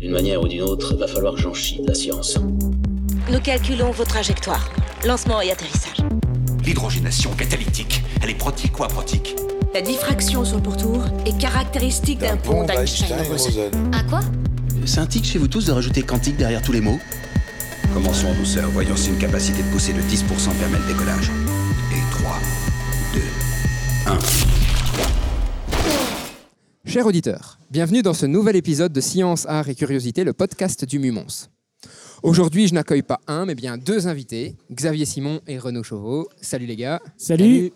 D'une manière ou d'une autre, va falloir que j'en chie de la science. Nous calculons vos trajectoires. Lancement et atterrissage. L'hydrogénation catalytique, elle est protique ou aprotique La diffraction sur le pourtour est caractéristique d'un pont d'Einstein-Rosen. Un quoi? C'est un tic chez vous tous de rajouter quantique derrière tous les mots? Commençons en douceur, voyons si une capacité de poussée de 10% permet le décollage. Et 3, 2, 1. Chers auditeurs, bienvenue dans ce nouvel épisode de Science, Art et Curiosité, le podcast du Mumons. Aujourd'hui, je n'accueille pas un, mais bien deux invités, Xavier Simon et Renaud Chauveau. Salut les gars. Salut.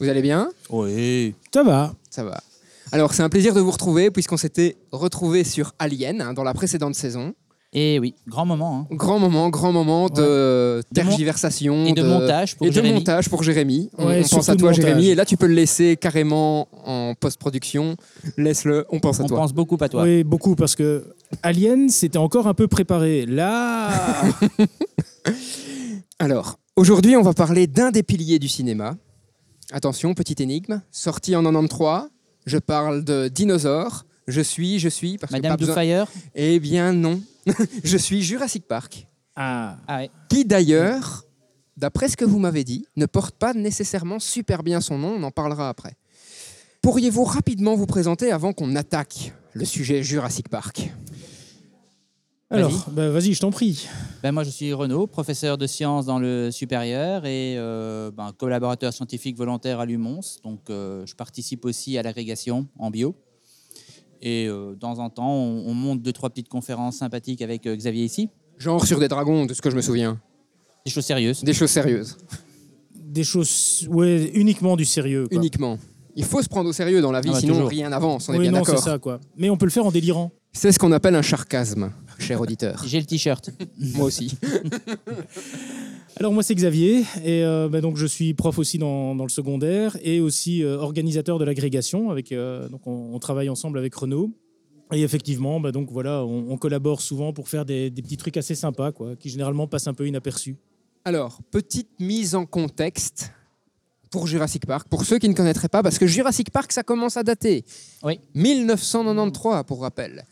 Vous allez bien? Oui. Ça va. Ça va. Alors, c'est un plaisir de vous retrouver, puisqu'on s'était retrouvés sur Alien hein, dans la précédente saison. Et oui, grand moment. hein. Grand moment, grand moment de De tergiversation. Et de montage pour et de Jérémy. montage pour Jérémy. On, Ouais, on pense à de toi. Jérémy. Et là, tu peux le laisser carrément en post-production. Laisse-le, on pense à On toi. pense beaucoup à toi. Oui, beaucoup, parce que Alien, c'était encore un peu préparé. Là, Alors, aujourd'hui, on va parler d'un des piliers du cinéma. Attention, petite énigme. Sorti en 93, je parle de dinosaures. Je suis, je suis, parce que Madame pas besoin- Eh bien non. je suis Jurassic Park. ah, Ah ouais. Qui d'ailleurs, d'après ce que vous m'avez dit, ne porte pas nécessairement super bien son nom. On en parlera après. Pourriez-vous rapidement vous présenter avant qu'on attaque le sujet Jurassic Park? Alors, bah, vas-y, je t'en prie. Ben, moi, je suis Renaud, professeur de sciences dans le supérieur et euh, ben, collaborateur scientifique volontaire à l'UMONS. Donc, euh, je participe aussi à l'agrégation en bio. Et euh, de temps en temps, on, on monte deux, trois petites conférences sympathiques avec euh, Xavier ici. Genre sur des dragons, de ce que je me souviens. Des choses sérieuses. Des choses sérieuses, Des choses, ouais, uniquement du sérieux. quoi. uniquement. Il faut se prendre au sérieux dans la vie, Ah bah, sinon toujours. rien n'avance. On est Oui, bien non, c'est d'accord. ça, quoi. Mais on peut le faire en délirant. C'est ce qu'on appelle un charcasme, cher auditeur. J'ai le t-shirt. Moi aussi. Alors, moi, c'est Xavier, et euh, bah, donc je suis prof aussi dans, dans le secondaire et aussi euh, organisateur de l'agrégation. Avec, euh, donc, on, on travaille ensemble avec Renaud. Et effectivement, bah, donc voilà, on, on collabore souvent pour faire des, des petits trucs assez sympas, quoi, qui généralement passent un peu inaperçus. Alors, petite mise en contexte pour Jurassic Park, pour ceux qui ne connaîtraient pas, parce que Jurassic Park, ça commence à dater. Oui. 1993, pour rappel.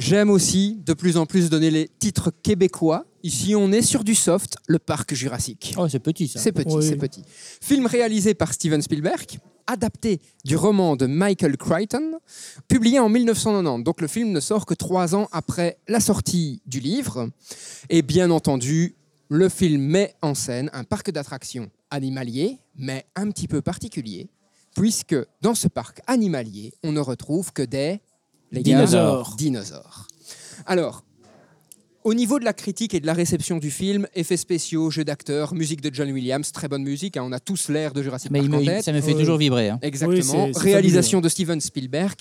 J'aime aussi de plus en plus donner les titres québécois. Ici, on est sur du soft, le parc Jurassique. Oh, c'est petit ça. C'est petit, Oui. c'est petit. Film réalisé par Steven Spielberg, adapté du roman de Michael Crichton, publié en 1990. Donc le film ne sort que trois ans après la sortie du livre. Et bien entendu, le film met en scène un parc d'attractions animalier, mais un petit peu particulier, puisque dans ce parc animalier, on ne retrouve que des les Dinosaures. dinosaures. Alors, au niveau de la critique et de la réception du film, effets spéciaux, jeux d'acteurs, musique de John Williams, très bonne musique, hein, on a tous l'air de Jurassic Mais Park il me- en tête. ça me fait Oui. toujours vibrer. hein. Exactement. Oui, c'est- c'est Réalisation de Steven Spielberg,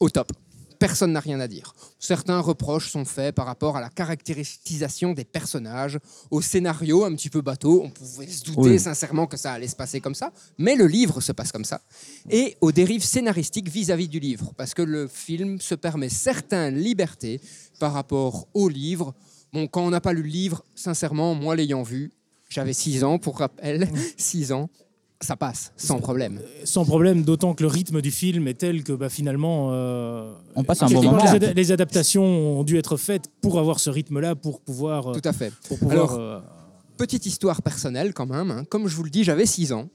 au top. Personne n'a rien à dire. Certains reproches sont faits par rapport à la caractérisation des personnages, au scénario un petit peu bateau. On pouvait se douter Oui. sincèrement que ça allait se passer comme ça, mais le livre se passe comme ça. Et aux dérives scénaristiques vis-à-vis du livre, parce que le film se permet certaines libertés par rapport au livre. Bon, quand on n'a pas lu le livre, sincèrement, moi l'ayant vu, j'avais 6 ans pour rappel, 6 ans, ça passe sans problème. Sans problème, d'autant que le rythme du film est tel que bah, finalement. euh, On passe un bon moment. Les, ada- les adaptations ont dû être faites pour avoir ce rythme-là, pour pouvoir. euh, Tout à fait. pour pouvoir Alors, euh, Petite histoire personnelle quand même. hein. Comme je vous le dis, j'avais 6 ans.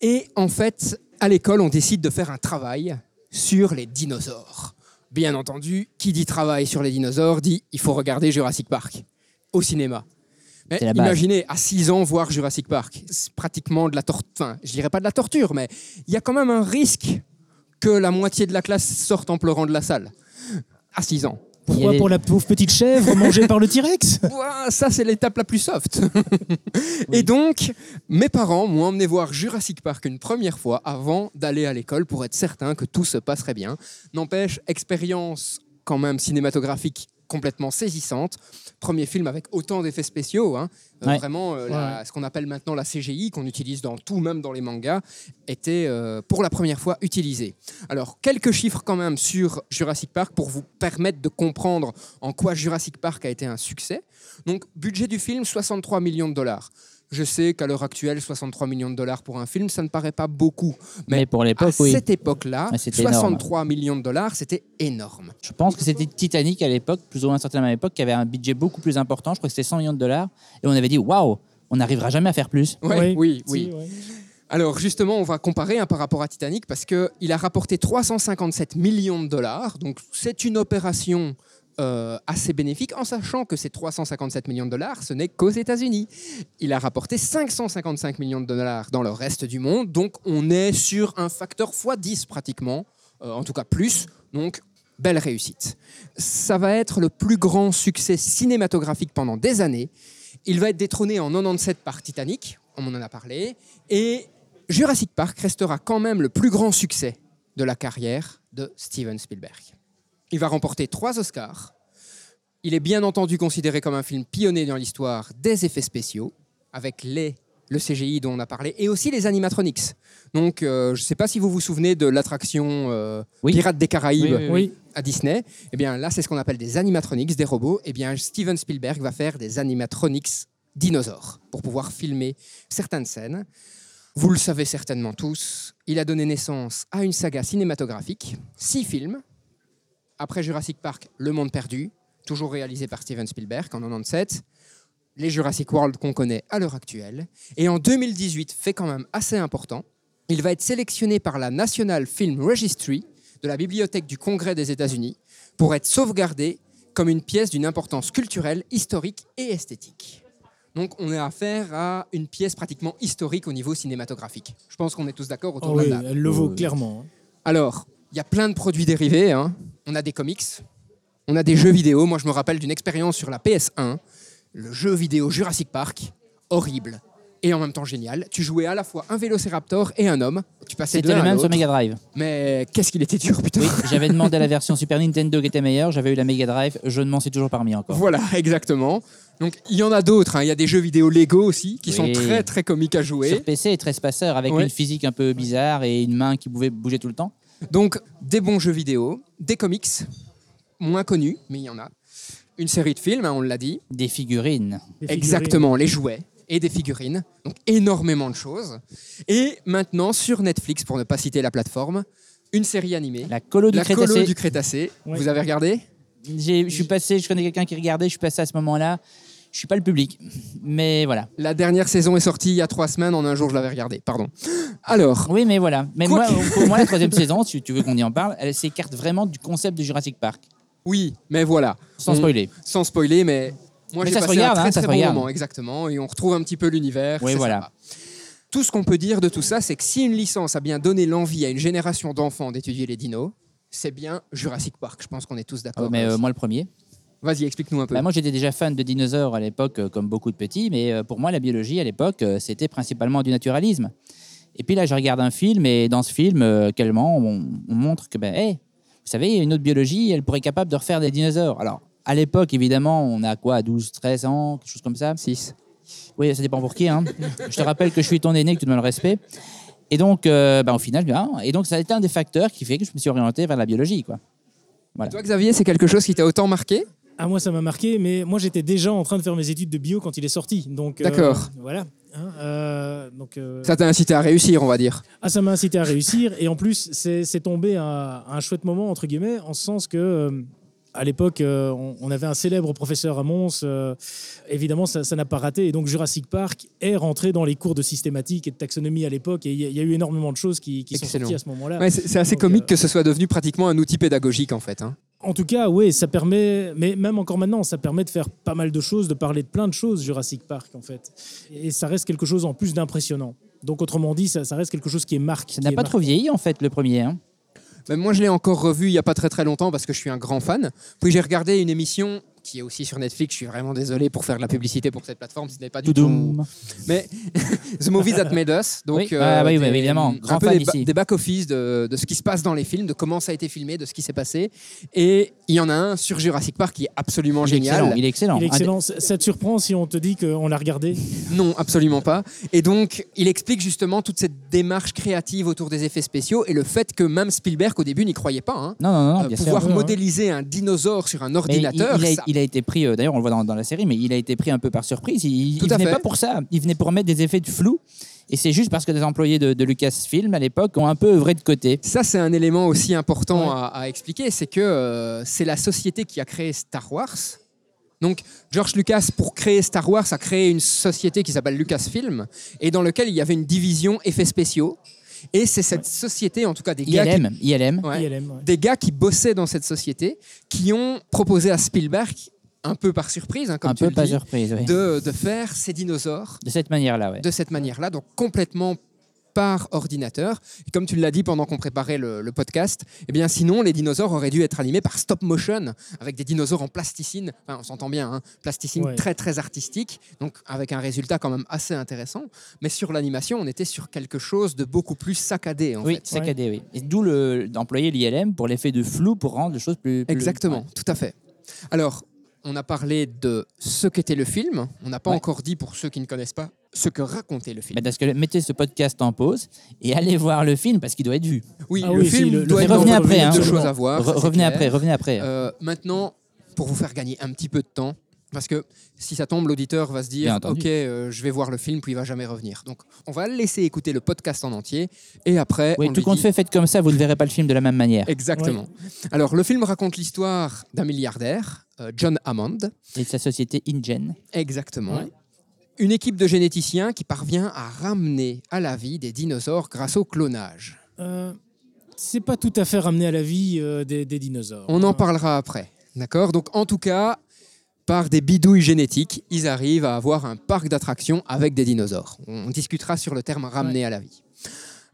Et en fait, à l'école, on décide de faire un travail sur les dinosaures. Bien entendu, qui dit travail sur les dinosaures dit il faut regarder Jurassic Park au cinéma. Mais C'est la base. imaginez, à 6 ans, voir Jurassic Park. C'est pratiquement de la torture. Enfin, je dirais pas de la torture, mais il y a quand même un risque que la moitié de la classe sorte en pleurant de la salle. À 6 ans. Pourquoi pour la pauvre petite chèvre mangée par le T-Rex? Ça, c'est l'étape la plus soft. Et donc, mes parents m'ont emmené voir Jurassic Park une première fois avant d'aller à l'école pour être certain que tout se passerait bien. N'empêche, expérience quand même cinématographique complètement saisissante. Premier film avec autant d'effets spéciaux. hein. Euh, Ouais. Vraiment, euh, la- ce qu'on appelle maintenant la CGI, qu'on utilise dans tout, même dans les mangas, était euh, pour la première fois utilisé. Alors, quelques chiffres quand même sur Jurassic Park pour vous permettre de comprendre en quoi Jurassic Park a été un succès. Donc, budget du film, 63 millions de dollars. Je sais qu'à l'heure actuelle, 63 millions de dollars pour un film, ça ne paraît pas beaucoup. Mais, pour À l'époque, oui. cette époque-là, Ouais, c'était énorme. 63 millions de dollars, c'était énorme. Je pense que c'était Titanic à l'époque, plus ou moins certain à l'époque, qui avait un budget beaucoup plus important. Je crois que c'était 100 millions de dollars. Et on avait dit, waouh, on n'arrivera jamais à faire plus. Ouais, oui, oui. ouais. Alors justement, on va comparer hein, par rapport à Titanic parce qu'il a rapporté 357 millions de dollars. Donc c'est une opération euh, assez bénéfique en sachant que ces 357 millions de dollars, ce n'est qu'aux États-Unis. Il a rapporté 555 millions de dollars dans le reste du monde. Donc on est sur un facteur x10 pratiquement, euh, en tout cas plus. Donc belle réussite. Ça va être le plus grand succès cinématographique pendant des années. Il va être détrôné en 97 par Titanic, on en a parlé, et Jurassic Park restera quand même le plus grand succès de la carrière de Steven Spielberg. Il va remporter trois Oscars. Il est bien entendu considéré comme un film pionnier dans l'histoire des effets spéciaux, avec les, le CGI dont on a parlé, et aussi les animatronics. Donc, euh, je ne sais pas si vous vous souvenez de l'attraction euh, Oui. Pirates des Caraïbes Oui, oui, Oui. à Disney. Eh bien, là, c'est ce qu'on appelle des animatronics, des robots. Eh bien, Steven Spielberg va faire des animatronics dinosaures pour pouvoir filmer certaines scènes. Vous le savez certainement tous, il a donné naissance à une saga cinématographique, six films. Après Jurassic Park, Le Monde Perdu, toujours réalisé par Steven Spielberg en 97. Les Jurassic World qu'on connaît à l'heure actuelle. Et en 2018, fait quand même assez important, il va être sélectionné par la National Film Registry de la Bibliothèque du Congrès des États-Unis pour être sauvegardé comme une pièce d'une importance culturelle, historique et esthétique. Donc on a affaire à une pièce pratiquement historique au niveau cinématographique. Je pense qu'on est tous d'accord autour Oh de oui, la table. elle le vaut clairement. hein. Alors, il y a plein de produits dérivés. hein. On a des comics, on a des jeux vidéo. Moi, je me rappelle d'une expérience sur la PS1, le jeu vidéo Jurassic Park, horrible et en même temps génial. Tu jouais à la fois un vélociraptor et un homme. Tu passais de C'était le même sur. Mega Drive. Mais qu'est-ce qu'il était dur, putain. Oui, j'avais demandé la version Super Nintendo qui était meilleure, j'avais eu la Mega Drive, je ne m'en suis toujours parmi encore. Voilà, exactement. Donc, il y en a d'autres. hein. Il y a des jeux vidéo Lego aussi qui sont très, très comiques à jouer. Sur PC et 13 passeurs avec une physique un peu bizarre et une main qui pouvait bouger tout le temps. Donc, des bons jeux vidéo, des comics, moins connus, mais il y en a. Une série de films, hein, on l'a dit. Des figurines. Exactement, les jouets et des figurines. Donc, énormément de choses. Et maintenant, sur Netflix, pour ne pas citer la plateforme, une série animée. La colo du La Crétacé. Colo du Crétacé. Ouais. Vous avez regardé? J'ai- Je suis passé, je connais quelqu'un qui regardait, je suis passé à ce moment-là. Je suis pas le public, mais voilà. La dernière saison est sortie il y a trois semaines. En un jour, je l'avais regardée. Pardon. Alors, Oui, mais voilà. Mais moi, que- pour moi, la troisième saison, si tu veux qu'on y en parle, elle s'écarte vraiment du concept de Jurassic Park, oui, mais voilà. sans On- spoiler. Sans spoiler, mais moi j'ai passé regarde, un très hein, très bon regarde. moment, exactement, et on retrouve un petit peu l'univers. Oui, voilà. sympa. Tout ce qu'on peut dire de tout ça, c'est que si une licence a bien donné l'envie à une génération d'enfants d'étudier les dinos, c'est bien Jurassic Park. Je pense qu'on est tous d'accord. Oh, mais euh, moi, le premier. Vas-y, explique-nous un peu. Bah, moi, j'étais déjà fan de dinosaures à l'époque, euh, comme beaucoup de petits, mais euh, pour moi, la biologie à l'époque, euh, c'était principalement du naturalisme. Et puis là, je regarde un film, et dans ce film, euh, on, on montre que, ben, hey, vous savez, il y a une autre biologie, elle pourrait être capable de refaire des dinosaures. Alors, à l'époque, évidemment, on a quoi, 12, 13 ans, quelque chose comme ça? 6. Oui, ça dépend pour qui. Hein. je te rappelle que je suis ton aîné, que tu me le respect. Et donc, euh, ben, au final, bien, et donc, ça a été un des facteurs qui fait que je me suis orienté vers la biologie, quoi. Voilà. Toi, Xavier, c'est quelque chose qui t'a autant marqué? Ah, moi, ça m'a marqué, mais moi, j'étais déjà en train de faire mes études de bio quand il est sorti. Donc, euh, D'accord. voilà. Hein, euh, donc, euh, Ça t'a incité à réussir, on va dire. Ah, ça m'a incité à réussir. Et en plus, c'est tombé à, à un chouette moment, entre guillemets, en ce sens que, à l'époque, euh, on, avait un célèbre professeur à Mons. euh, évidemment, ça n'a pas raté. Et donc, Jurassic Park est rentré dans les cours de systématique et de taxonomie à l'époque. Et il y, a- il y a eu énormément de choses qui, qui sont sorties à ce moment-là. Ouais, c'est c'est assez Donc, comique euh, que ce soit devenu pratiquement un outil pédagogique, en fait. hein. En tout cas, oui, ça permet, mais même encore maintenant, ça permet de faire pas mal de choses, de parler de plein de choses, Jurassic Park, en fait. Et ça reste quelque chose en plus d'impressionnant. Donc, autrement dit, ça, ça reste quelque chose qui est marqué. Ça n'a pas trop vieilli, en fait, le premier. Hein. Ben, moi, je l'ai encore revu il n'y a pas très très longtemps parce que je suis un grand fan. Puis j'ai regardé une émission qui est aussi sur Netflix. Je suis vraiment désolé pour faire de la publicité pour cette plateforme. Ce n'est pas du tout. Mais The Movie That Made Us. Donc, Oui, ah oui, oui, évidemment. Grand un peu fan des, ici. des back-office de, de ce qui se passe dans les films, de comment ça a été filmé, de ce qui s'est passé. Et il y en a un sur Jurassic Park qui est absolument Il est génial. excellent. Il est excellent. Il est Un des- excellent. Ça ça te surprend si on te dit qu'on l'a regardé Non, absolument pas. Et donc, il explique justement toute cette démarche créative autour des effets spéciaux et le fait que même Spielberg, au début, n'y croyait pas. hein. Non, non, non, Euh, bien pouvoir sûr. Ouais, ouais. modéliser un dinosaure sur un Mais il, ordinateur, il a, ça il il a été pris, euh, d'ailleurs on le voit dans, dans la série, mais il a été pris un peu par surprise. Il, Tout il à venait fait. pas pour ça. Il venait pour mettre des effets de flou. Et c'est juste parce que des employés de, de Lucasfilm à l'époque ont un peu œuvré de côté. Ça, c'est un élément aussi important Ouais. à, à expliquer, c'est que euh, c'est la société qui a créé Star Wars. Donc, George Lucas, pour créer Star Wars, a créé une société qui s'appelle Lucasfilm, et dans laquelle il y avait une division effets spéciaux. Et c'est cette société, en tout cas des gars, qui, ILM, ILM. Ouais. ILM, ouais. des gars qui bossaient dans cette société, qui ont proposé à Spielberg, un peu par surprise, hein, comme un tu peu le pas dis, surprise, oui. de, de faire ces dinosaures De cette manière-là, ouais. de cette manière-là, donc complètement par ordinateur. Et comme tu l'as dit pendant qu'on préparait le, le podcast, eh bien sinon les dinosaures auraient dû être animés par stop motion avec des dinosaures en plasticine. Enfin, on s'entend bien, hein, plasticine Ouais. très très artistique, donc avec un résultat quand même assez intéressant. Mais sur l'animation, on était sur quelque chose de beaucoup plus saccadé en Oui, fait. saccadé, oui. D'où d'employer l'ILM pour l'effet de flou pour rendre les choses plus. plus- Exactement, ouais. tout à fait. Alors, on a parlé de ce qu'était le film. On n'a pas Ouais. encore dit pour ceux qui ne connaissent pas ce que racontait le film. Parce que mettez ce podcast en pause et allez voir le film parce qu'il doit être vu. Oui, Ah le oui, film le- le doit être revenez après, hein. de choses à voir. Re- revenez clair. après, revenez après. Euh, maintenant, pour vous faire gagner un petit peu de temps, parce que si ça tombe, l'auditeur va se dire. Ok, euh, je vais voir le film, puis il va jamais revenir. Donc, on va le laisser écouter le podcast en entier, et après. oui, on tout compte dit- fait, faites comme ça, vous ne verrez pas le film de la même manière. Exactement. Alors, le film raconte l'histoire d'un milliardaire, John Hammond. Et de sa société InGen. Exactement. Ouais. Une équipe de généticiens qui parvient à ramener à la vie des dinosaures grâce au clonage. Euh, c'est pas tout à fait ramené à la vie euh, des, des dinosaures. On en Euh, parlera après. D'accord? Donc, en tout cas, par des bidouilles génétiques, ils arrivent à avoir un parc d'attractions avec des dinosaures. On discutera sur le terme ramener à la vie.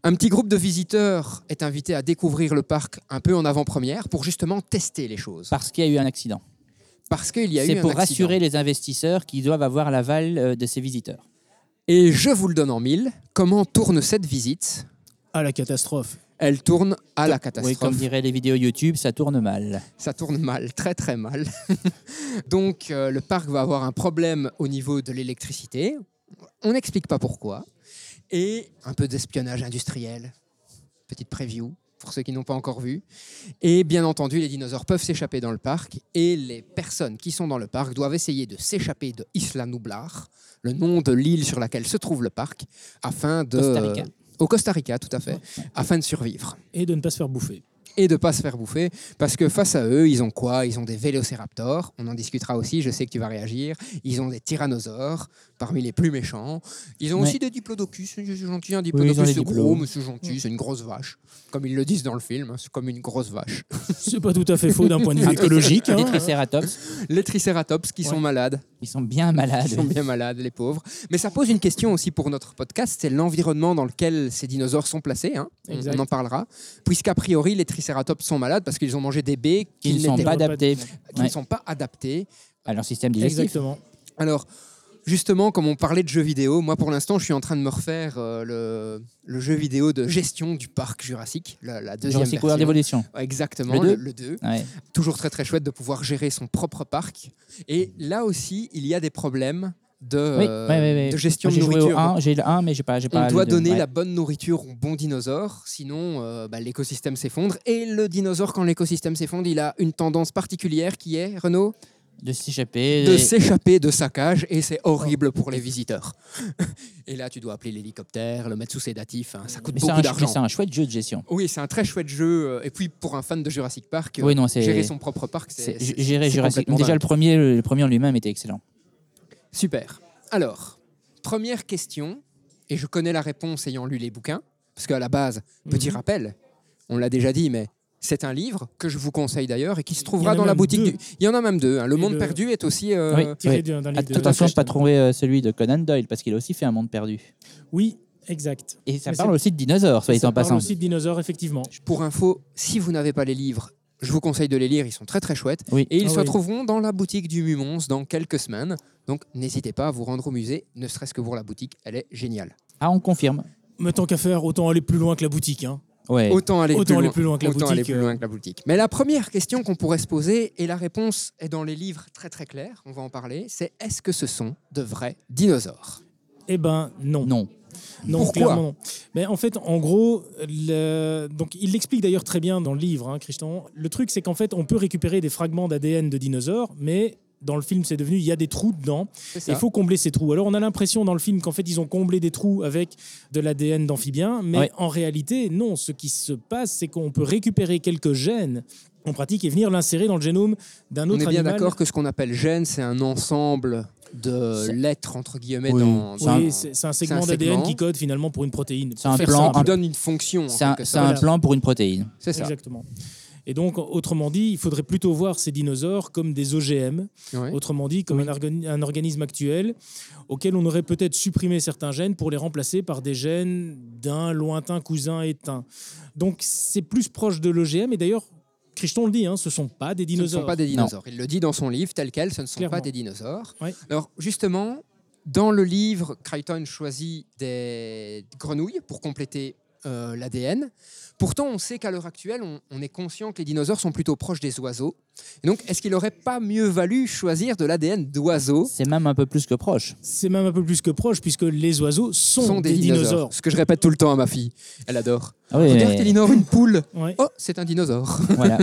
Un petit groupe de visiteurs est invité à découvrir le parc un peu en avant-première pour justement tester les choses. Parce qu'il y a eu un accident. Parce qu'il y a eu C'est un pour accident. rassurer les investisseurs qui doivent avoir l'aval euh, de ces visiteurs. Et je vous le donne en mille. Comment tourne cette visite? À la catastrophe. Elle tourne à la Oui, catastrophe. comme diraient les vidéos YouTube, ça tourne mal. ça tourne mal, très très mal. Donc euh, le parc va avoir un problème au niveau de l'électricité. On n'explique pas pourquoi. Et un peu d'espionnage industriel. Petite preview pour ceux qui n'ont pas encore vu. Et bien entendu, les dinosaures peuvent s'échapper dans le parc et les personnes qui sont dans le parc doivent essayer de s'échapper de Isla Nublar, le nom de l'île sur laquelle se trouve le parc, afin de... Costa Rica. au Costa Rica, tout à fait, afin de survivre Et de ne pas se faire bouffer. et de pas se faire bouffer parce que face à eux, ils ont quoi? Ils ont des vélociraptors, on en discutera aussi, je sais que tu vas réagir. Ils ont des tyrannosaures parmi les plus méchants. Ils ont Ouais. aussi des diplodocus, c'est gentil, un diplodocus les c'est gros, mais c'est gentil, c'est une grosse vache. Comme ils le disent dans le film, hein, c'est comme une grosse vache. C'est pas tout à fait faux d'un point de vue écologique. Les hein. Triceratops, Les tricératops qui sont malades, ils sont bien malades. ils sont bien malades, les pauvres. Mais ça pose une question aussi pour notre podcast, c'est l'environnement dans lequel ces dinosaures sont placés. hein. On- en parlera. Puisqu'a priori, les tricératops sont malades parce qu'ils ont mangé des baies Qui qu'ils ne sont pas adaptés qui Ouais. ne sont pas adaptés. à leur système digestif. Exactement. Alors, justement, comme on parlait de jeux vidéo, moi pour l'instant, je suis en train de me refaire euh, le, le jeu vidéo de gestion du parc Jurassique, la, la deuxième Jurassic version. World Evolution. Ouais, Exactement, Le deux le 2. Ouais. Toujours très très chouette de pouvoir gérer son propre parc. Et là aussi, il y a des problèmes de, Oui, euh, de gestion de nourriture. au 1, j'ai le 1, mais j'ai pas, pas On doit donner Ouais. la bonne nourriture aux bons dinosaures, sinon euh, bah, l'écosystème s'effondre. Et le dinosaure, quand l'écosystème s'effondre, il a une tendance particulière qui est, Renaud, de s'échapper. de et- s'échapper de sa cage et c'est horrible pour les visiteurs. et là, tu dois appeler l'hélicoptère, le mettre sous sédatif, hein, ça coûte Mais beaucoup d'argent. c'est un chouette jeu de gestion. Oui, c'est un très chouette jeu. euh, Et puis pour un fan de Jurassic Park, euh, Oui, non, c'est- gérer son propre parc, c'est Gérer Jurassic. Déjà, dingue. le premier, le premier en lui-même était excellent. Super. Alors, première question, et je connais la réponse ayant lu les bouquins, parce qu'à la base, petit Mhm. rappel, on l'a déjà dit, mais c'est un livre que je vous conseille d'ailleurs et qui se trouvera dans la boutique du. Il y en a même deux. hein. Le Et Monde le- perdu est aussi. euh, Oui. Tiré d'un d'un livre de- Attention de de pas trouver euh, celui de Conan Doyle, parce qu'il a aussi fait un monde perdu. Oui, exact. Et ça Mais parle aussi de dinosaures, soyez Ça en parle passant. aussi de dinosaures, effectivement. Pour info, si vous n'avez pas les livres, je vous conseille de les lire. Ils sont très très chouettes. Oui. Et ils Ah se oui. retrouveront dans la boutique du Mumons dans quelques semaines. Donc n'hésitez pas à vous rendre au musée, ne serait-ce que pour la boutique. Elle est géniale. Ah, on confirme. Mais tant qu'à faire, autant aller plus loin que la boutique. Hein. Ouais. Autant aller, Autant plus, aller loin, plus loin que la autant boutique, aller plus loin que la boutique. Mais la première question qu'on pourrait se poser, et la réponse est dans les livres très très claire, on va en parler, c'est est-ce que ce sont de vrais dinosaures? Eh ben non. Non. Non, Pourquoi? clairement non. Mais en fait, en gros, le- donc il l'explique d'ailleurs très bien dans le livre, hein, Christian. Le truc, c'est qu'en fait, on peut récupérer des fragments d'ADN de dinosaures, mais dans le film, c'est devenu il y a des trous dedans. Il faut combler ces trous. Alors, on a l'impression dans le film qu'en fait, ils ont comblé des trous avec de l'ADN d'amphibien, mais Ouais. en réalité, non. Ce qui se passe, c'est qu'on peut récupérer quelques gènes en pratique et venir l'insérer dans le génome d'un On autre est bien animal. d'accord que ce qu'on appelle gène, c'est un ensemble de lettres, entre guillemets, Oui. dans, C'est un- Oui, c'est un segment d'ADN qui code finalement pour une protéine. C'est un plan- qui donne une fonction. C'est un, plan pour une protéine. C'est ça. Exactement. Et donc, autrement dit, il faudrait plutôt voir ces dinosaures comme des OGM, Ouais. autrement dit, comme un, organi- un organisme actuel auquel on aurait peut-être supprimé certains gènes pour les remplacer par des gènes d'un lointain cousin éteint. Donc, c'est plus proche de l'OGM. Et d'ailleurs, Crichton le dit, hein, ce ne sont pas des Ce ne dinosaures. sont pas des dinosaures. Il le dit dans son livre tel quel, ce ne sont Clairement. pas des dinosaures. Ouais. Alors justement, dans le livre, Crichton choisit des grenouilles pour compléter euh, l'ADN. Pourtant, on sait qu'à l'heure actuelle, on, on est conscient que les dinosaures sont plutôt proches des oiseaux. Et donc, est-ce qu'il n'aurait pas mieux valu choisir de l'ADN d'oiseaux C'est même un peu plus que proche. C'est même un peu plus que proche, puisque les oiseaux sont, sont des, dinosaures. Ce que je répète tout le temps à ma fille. Elle adore. Ah oui, Regarde, mais- Elinor, une poule. Ouais. Oh, c'est un dinosaure. voilà.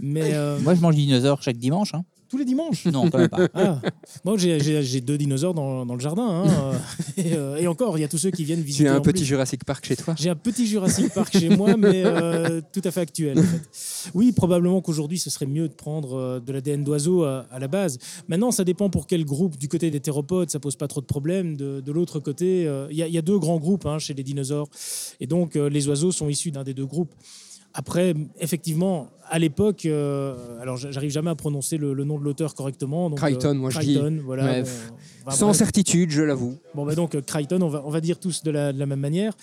Mais euh, Moi, je mange des dinosaures chaque dimanche. hein. tous les dimanches? Non, quand même pas. Ah. Moi, j'ai- deux dinosaures dans, dans le jardin. hein, euh, et, euh, et encore, il y a tous ceux qui viennent visiter. tu as un petit plus. Jurassic Park chez toi J'ai un petit Jurassic Park chez moi, mais euh, tout à fait actuel. Oui, probablement qu'aujourd'hui, ce serait mieux de prendre euh, de l'ADN d'oiseau à, à la base. Maintenant, ça dépend pour quel groupe. Du côté des théropodes, ça pose pas trop de problèmes. De, l'autre côté, euh, il y, a- deux grands groupes hein, chez les dinosaures. Et donc, euh, les oiseaux sont issus d'un des deux groupes. Après, effectivement, à l'époque, euh, alors j'arrive jamais à prononcer le, le nom de l'auteur correctement. Donc, Crichton, moi, je dis. Crichton, voilà. Sans bref. certitude, je l'avoue. Bon, bah donc, euh, Crichton, on va, on va dire tous de la, de la même manière.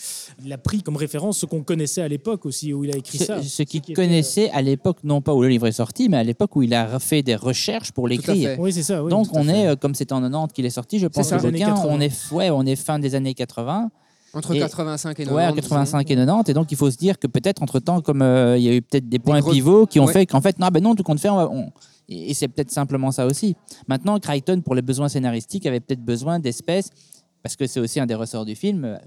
Il a pris comme référence ce qu'on connaissait à l'époque aussi, où il a écrit ça. Ce, qu'il qui était, connaissait à l'époque, non pas où le livre est sorti, mais à l'époque où il a fait des recherches pour l'écrire. euh, Oui, c'est ça. oui, Donc on est, euh, comme c'est en 90 qu'il est sorti, je pense, ça. le bouquin, 80. on est, ouais, on est fin des années 80. Entre Et- 85 et 90. Ouais, 85 et 90. Et donc, il faut se dire que peut-être, entre-temps, comme euh, il y a eu peut-être des points gros- pivots qui ont Ouais. fait qu'en fait, non, ben non, tout compte fait, on va- on- Et, et c'est peut-être simplement ça aussi. Maintenant, Crichton, pour les besoins scénaristiques, avait peut-être besoin d'espèces, parce que c'est aussi un des ressorts du film, euh,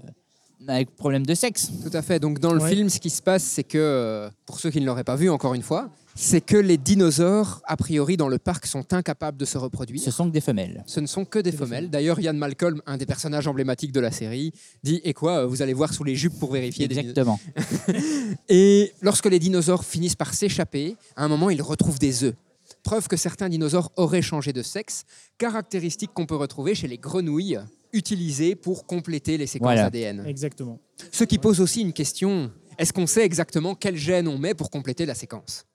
avec problème de sexe. Tout à fait. Donc dans le Ouais. film, ce qui se passe, c'est que, euh, pour ceux qui ne l'auraient pas vu encore une fois, c'est que les dinosaures, a priori, dans le parc, sont incapables de se reproduire. Ce sont que des femelles. Ce ne sont que des femelles. D'ailleurs, Ian Malcolm, un des personnages emblématiques de la série, dit Et quoi, vous allez voir sous les jupes pour vérifier. des Exactement. Et lorsque les dinosaures finissent par s'échapper, à un moment, ils retrouvent des œufs. Preuve que certains dinosaures auraient changé de sexe, caractéristique qu'on peut retrouver chez les grenouilles utilisées pour compléter les séquences Voilà. ADN. Exactement. Ce qui pose aussi une question est-ce qu'on sait exactement quel gène on met pour compléter la séquence?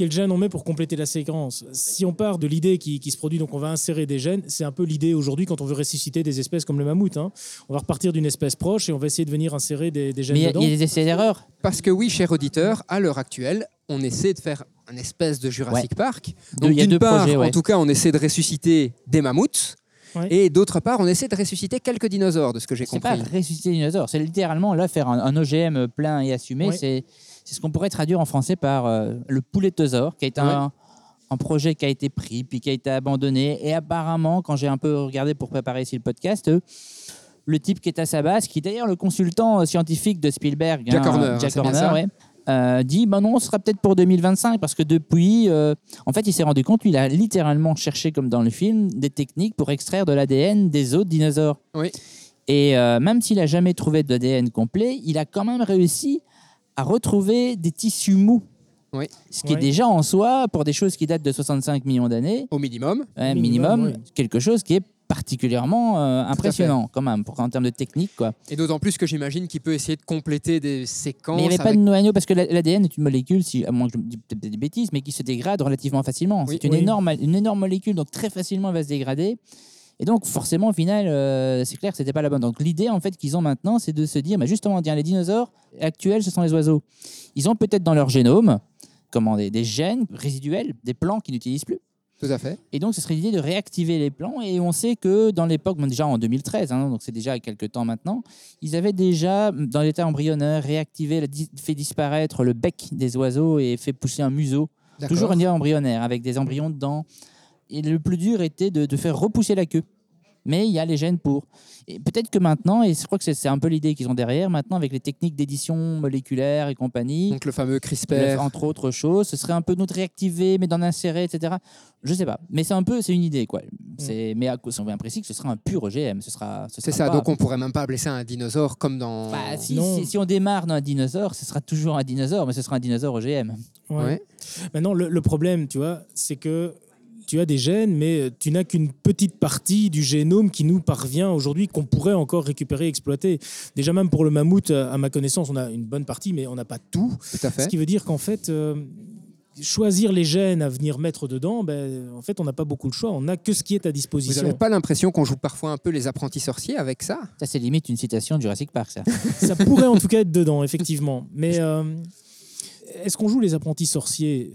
Quel gène on met pour compléter la séquence Si on part de l'idée qui, qui se produit, donc on va insérer des gènes, c'est un peu l'idée aujourd'hui quand on veut ressusciter des espèces comme le mammouth. hein. On va repartir d'une espèce proche et on va essayer de venir insérer des, des gènes Mais il y a- dedans. il y a des essais d'erreur. Parce que oui, cher auditeur, à l'heure actuelle, on essaie de faire un espèce de Jurassic Park. Donc d'une part, projets, ouais. en tout cas, on essaie de ressusciter des mammouths. Ouais. Et d'autre part, on essaie de ressusciter quelques dinosaures, de ce que j'ai C'est pas compris. ressusciter les dinosaures, c'est littéralement là faire un, un OGM plein et assumé. Ouais. C'est c'est ce qu'on pourrait traduire en français par euh, le poulettosaure, qui est un, un projet qui a été pris puis qui a été abandonné. Et apparemment, quand j'ai un peu regardé pour préparer ici le podcast, euh, le type qui est à sa base, qui est d'ailleurs le consultant euh, scientifique de Spielberg, Jack hein, Horner, Jack Horner, ouais, euh, dit bah non, ce sera peut-être pour 2025 parce que depuis, euh, en fait, il s'est rendu compte, il a littéralement cherché, comme dans le film, des techniques pour extraire de l'ADN des autres dinosaures. Oui. Et euh, même s'il a jamais trouvé d'ADN complet, il a quand même réussi à retrouver des tissus mous. Oui. Ce qui est déjà en soi, pour des choses qui datent de 65 millions d'années, Au minimum. ouais, Minimum, minimum, oui. quelque chose qui est particulièrement euh, impressionnant quand même pour, en termes de technique. Quoi. Et d'autant plus que j'imagine qu'il peut essayer de compléter des séquences. Mais il n'y avait pas de noyau parce que la- l'ADN est une molécule, si, à moins que je dise des bêtises, mais qui se dégrade relativement facilement. Oui. c'est une, Oui. énorme, une énorme molécule, donc très facilement elle va se dégrader. Et donc forcément, au final, euh, c'est clair que c'était pas la bonne. Donc l'idée en fait qu'ils ont maintenant, c'est de se dire, justement, tiens, les dinosaures actuels, ce sont les oiseaux. Ils ont peut-être dans leur génome comment, des, des gènes résiduels, des plans qu'ils n'utilisent plus. Tout à fait. Et donc, ce serait l'idée de réactiver les plans. Et on sait que dans l'époque, déjà en 2013, hein, donc c'est déjà quelques temps maintenant, ils avaient déjà, dans l'état embryonnaire, réactivé, fait disparaître le bec des oiseaux et fait pousser un museau. Toujours un état embryonnaire, avec des embryons dedans. Et le plus dur était de, de faire repousser la queue. Mais il y a les gènes pour. Et peut-être que maintenant, et je crois que c'est c'est un peu l'idée qu'ils ont derrière, maintenant avec les techniques d'édition moléculaire et compagnie, Donc le fameux CRISPR. entre autres choses, ce serait un peu de nous réactiver, mais d'en insérer, etc. Je sais pas. Mais c'est un peu, c'est une idée, quoi. C'est, mais à, si on veut un précis que ce sera un pur OGM. Ce sera, ce C'est sera ça, pas- donc on pourrait même pas ça un dinosaure comme dans. Bah, si, Non. si, si on démarre dans un dinosaure, ce sera toujours un dinosaure, mais ce sera un dinosaure OGM. Ouais. Ouais. Maintenant, le, le problème, tu vois, c'est que tu as des gènes, mais tu n'as qu'une petite partie du génome qui nous parvient aujourd'hui, qu'on pourrait encore récupérer, exploiter. Déjà, même pour le mammouth, à ma connaissance, on a une bonne partie, mais on n'a pas tout. Tout à Ce fait. qui veut dire qu'en fait, euh, choisir les gènes à venir mettre dedans, ben, en fait, on n'a pas beaucoup de choix. On n'a que ce qui est à Vous disposition. n'avez pas l'impression qu'on joue parfois un peu les apprentis sorciers avec ça? Ça, c'est limite une citation de Jurassic Park, ça. Ça pourrait en tout cas être dedans, effectivement. Mais euh, est-ce qu'on joue les apprentis sorciers?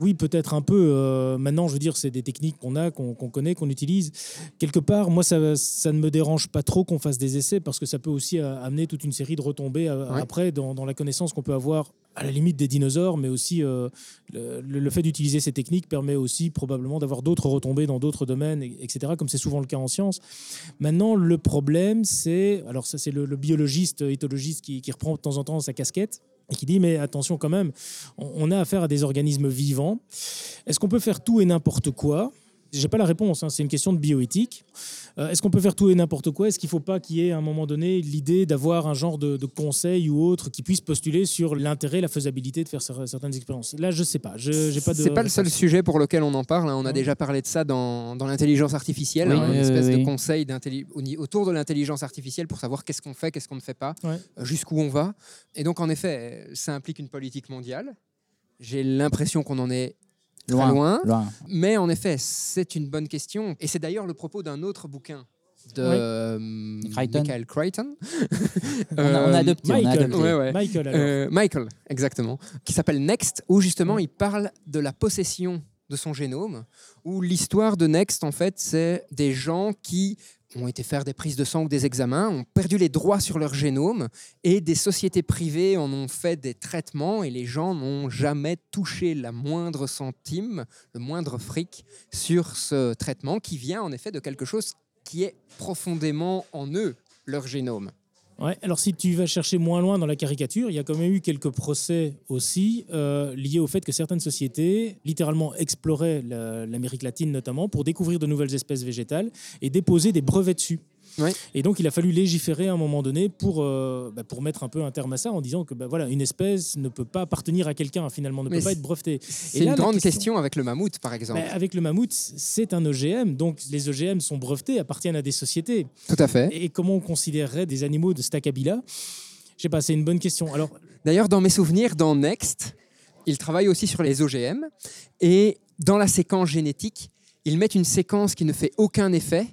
Oui, peut-être un peu. euh, maintenant, je veux dire, c'est des techniques qu'on a, qu'on connaît, qu'on utilise. Quelque part, moi, ça, ça ne me dérange pas trop qu'on fasse des essais parce que ça peut aussi euh, amener toute une série de retombées euh, Ouais. après dans, dans la connaissance qu'on peut avoir à la limite des dinosaures, mais aussi euh, le, le fait d'utiliser ces techniques permet aussi probablement d'avoir d'autres retombées dans d'autres domaines, et- etc., comme c'est souvent le cas en sciences. Maintenant, le problème, c'est, alors ça c'est le, le biologiste, éthologiste qui, qui reprend de temps en temps sa casquette et qui dit, mais attention quand même, on, on a affaire à des organismes vivants. Est-ce qu'on peut faire tout et n'importe quoi? J'ai pas la réponse, hein, c'est une question de bioéthique. Euh, Est-ce qu'on peut faire tout et n'importe quoi? Est-ce qu'il ne faut pas qu'il y ait à un moment donné l'idée d'avoir un genre de, de conseil ou autre qui puisse postuler sur l'intérêt, la faisabilité de faire cer- certaines expériences? Là, je sais pas. Je j'ai pas de. C'est pas le seul sujet pour lequel on en parle. hein. On a Ouais. déjà parlé de ça dans, dans l'intelligence artificielle, Oui, hein, une espèce oui, de conseil autour de l'intelligence artificielle pour savoir qu'est-ce qu'on fait, qu'est-ce qu'on ne fait pas, Ouais. euh, jusqu'où on va. Et donc, en effet, ça implique une politique mondiale. J'ai l'impression qu'on en est Loin. loin. Loin. Mais en effet, c'est une bonne question. Et c'est d'ailleurs le propos d'un autre bouquin de euh, Crichton. Michael Crichton. On a, on a adopté. on a Michael. adopté. Ouais, ouais. Michael, alors. Euh, Michael, exactement, qui s'appelle Next, où justement il parle de la possession de son génome, où l'histoire de Next, en fait, c'est des gens qui ont été faire des prises de sang ou des examens, ont perdu les droits sur leur génome, et des sociétés privées en ont fait des traitements, et les gens n'ont jamais touché la moindre centime, le moindre fric sur ce traitement, qui vient en effet de quelque chose qui est profondément en eux, leur génome. Alors si tu vas chercher moins loin dans la caricature, il y a quand même eu quelques procès aussi euh, liés au fait que certaines sociétés littéralement exploraient la- l'Amérique latine notamment pour découvrir de nouvelles espèces végétales et déposer des brevets dessus. Et donc il a fallu légiférer à un moment donné pour, euh, bah, pour mettre un peu un terme à ça en disant que bah, voilà, une espèce ne peut pas appartenir à quelqu'un finalement, ne Mais peut pas être brevetée. C'est une grande question- question avec le mammouth, par exemple. Bah, avec le mammouth, c'est un OGM, donc les OGM sont brevetés, appartiennent à des sociétés. Tout à fait. Et comment on considérerait des animaux de Stacabila Je sais pas, c'est une bonne question. Alors, D'ailleurs, dans mes souvenirs, dans Next, ils travaillent aussi sur les OGM. Et dans la séquence génétique, ils mettent une séquence qui ne fait aucun effet,